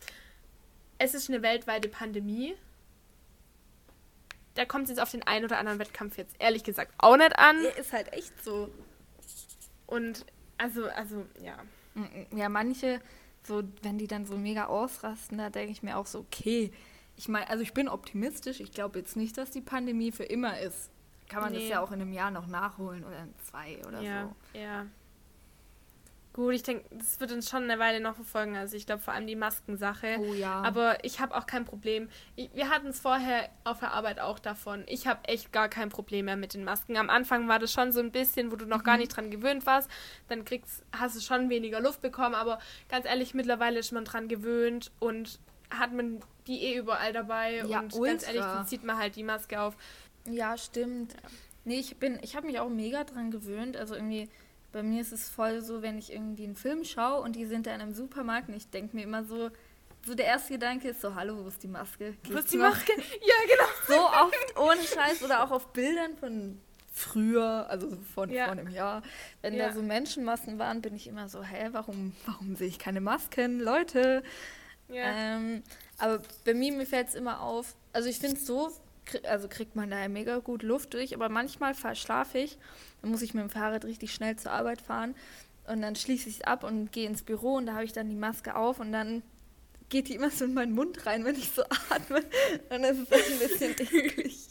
es ist eine weltweite Pandemie. Da kommt es jetzt auf den einen oder anderen Wettkampf jetzt ehrlich gesagt auch nicht an. Ja, ist halt echt so. Und also, also, ja. Ja, manche, so, wenn die dann so mega ausrasten, da denke ich mir auch so, okay. Ich meine, also ich bin optimistisch. Ich glaube jetzt nicht, dass die Pandemie für immer ist. Kann man nee. das ja auch in einem Jahr noch nachholen oder in zwei oder ja, so. Ja. Gut, ich denke, das wird uns schon eine Weile noch verfolgen. Also ich glaube vor allem die Maskensache. Oh ja. Aber ich habe auch kein Problem. Ich, wir hatten es vorher auf der Arbeit auch davon. Ich habe echt gar kein Problem mehr mit den Masken. Am Anfang war das schon so ein bisschen, wo du noch mhm. gar nicht dran gewöhnt warst. Dann kriegst, hast du schon weniger Luft bekommen. Aber ganz ehrlich, mittlerweile ist man dran gewöhnt und hat man die eh überall dabei. Ja, und ultra. ganz ehrlich, dann zieht man halt die Maske auf. Ja, stimmt. Ja. Nee, ich bin, ich habe mich auch mega dran gewöhnt. Also irgendwie, bei mir ist es voll so, wenn ich irgendwie einen Film schaue und die sind da in einem Supermarkt und ich denke mir immer so, so der erste Gedanke ist so, hallo, wo ist die Maske? Wo ist die Maske? Ja, genau. So oft ohne Scheiß oder auch auf Bildern von früher, also von ja. vor einem Jahr, wenn ja. da so Menschenmassen waren, bin ich immer so, hä, warum, warum sehe ich keine Masken, Leute? Ja. Ähm, aber bei mir, mir fällt es immer auf, also ich finde es so also kriegt man da ja mega gut Luft durch, aber manchmal verschlafe ich. Dann muss ich mit dem Fahrrad richtig schnell zur Arbeit fahren und dann schließe ich es ab und gehe ins Büro und da habe ich dann die Maske auf und dann geht die immer so in meinen Mund rein, wenn ich so atme. Und das ist ein bisschen eklig.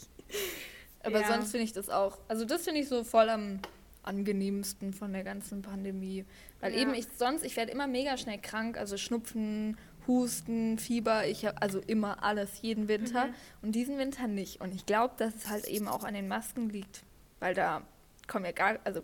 Aber ja. sonst finde ich das auch, also das finde ich so voll am angenehmsten von der ganzen Pandemie. Weil ja. eben ich sonst, ich werde immer mega schnell krank, also Schnupfen, Husten, Fieber, ich habe also immer alles, jeden Winter mhm. und diesen Winter nicht. Und ich glaube, dass es halt eben auch an den Masken liegt, weil da kommen ja gar, also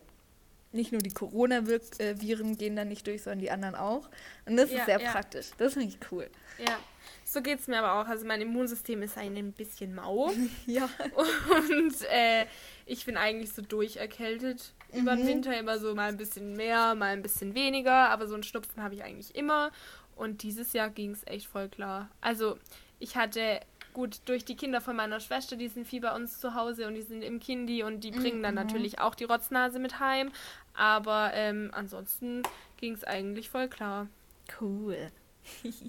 nicht nur die Corona-Viren gehen da nicht durch, sondern die anderen auch. Und das ja, ist sehr ja. praktisch. Das finde ich cool. Ja, so geht es mir aber auch. Also mein Immunsystem ist ein bisschen mau. ja. Und äh, ich bin eigentlich so durcherkältet mhm. über den Winter immer so mal ein bisschen mehr, mal ein bisschen weniger. Aber so einen Schnupfen habe ich eigentlich immer. Und dieses Jahr ging es echt voll klar. Also ich hatte gut durch die Kinder von meiner Schwester, die sind viel bei uns zu Hause und die sind im Kindi und die bringen dann mhm. natürlich auch die Rotznase mit heim. Aber ähm, ansonsten ging es eigentlich voll klar. Cool.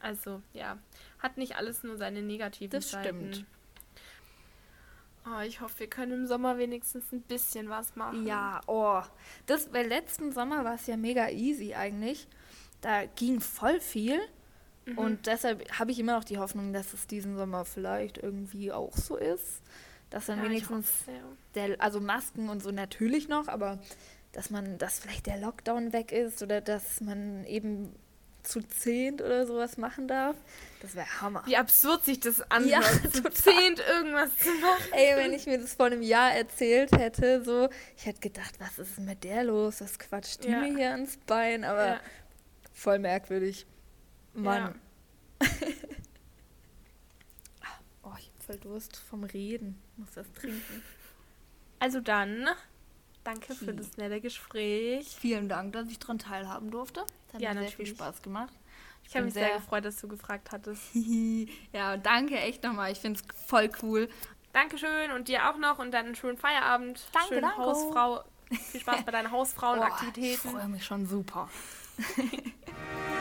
also ja, hat nicht alles nur seine negativen das Seiten. Stimmt. Oh, ich hoffe, wir können im Sommer wenigstens ein bisschen was machen. Ja, oh. Das, weil letzten Sommer war es ja mega easy eigentlich da ging voll viel. Mhm. Und deshalb habe ich immer noch die Hoffnung, dass es diesen Sommer vielleicht irgendwie auch so ist. Dass dann ja, wenigstens der, also Masken und so natürlich noch, aber dass man, dass vielleicht der Lockdown weg ist oder dass man eben zu zehnt oder sowas machen darf. Das wäre Hammer. Wie absurd sich das anhört, ja, zu zehnt irgendwas zu machen. Ey, wenn ich mir das vor einem Jahr erzählt hätte, so, ich hätte gedacht, was ist mit der los? Was quatscht die ja. mir hier ans Bein? Aber ja. Voll merkwürdig. Mann. Ja. oh, ich hab voll Durst vom Reden. Muss das trinken. Also dann, danke okay. für das nette Gespräch. Vielen Dank, dass ich daran teilhaben durfte. Es hat ja, mir sehr viel Spaß gemacht. Ich, ich habe mich sehr, sehr gefreut, dass du gefragt hattest. ja, danke echt nochmal. Ich finde es voll cool. Dankeschön und dir auch noch und dann einen schönen Feierabend. Danke, Schönen danke. Hausfrau. Viel Spaß bei deinen Hausfrauenaktivitäten. Oh, ich freue mich schon super. ハハハハ!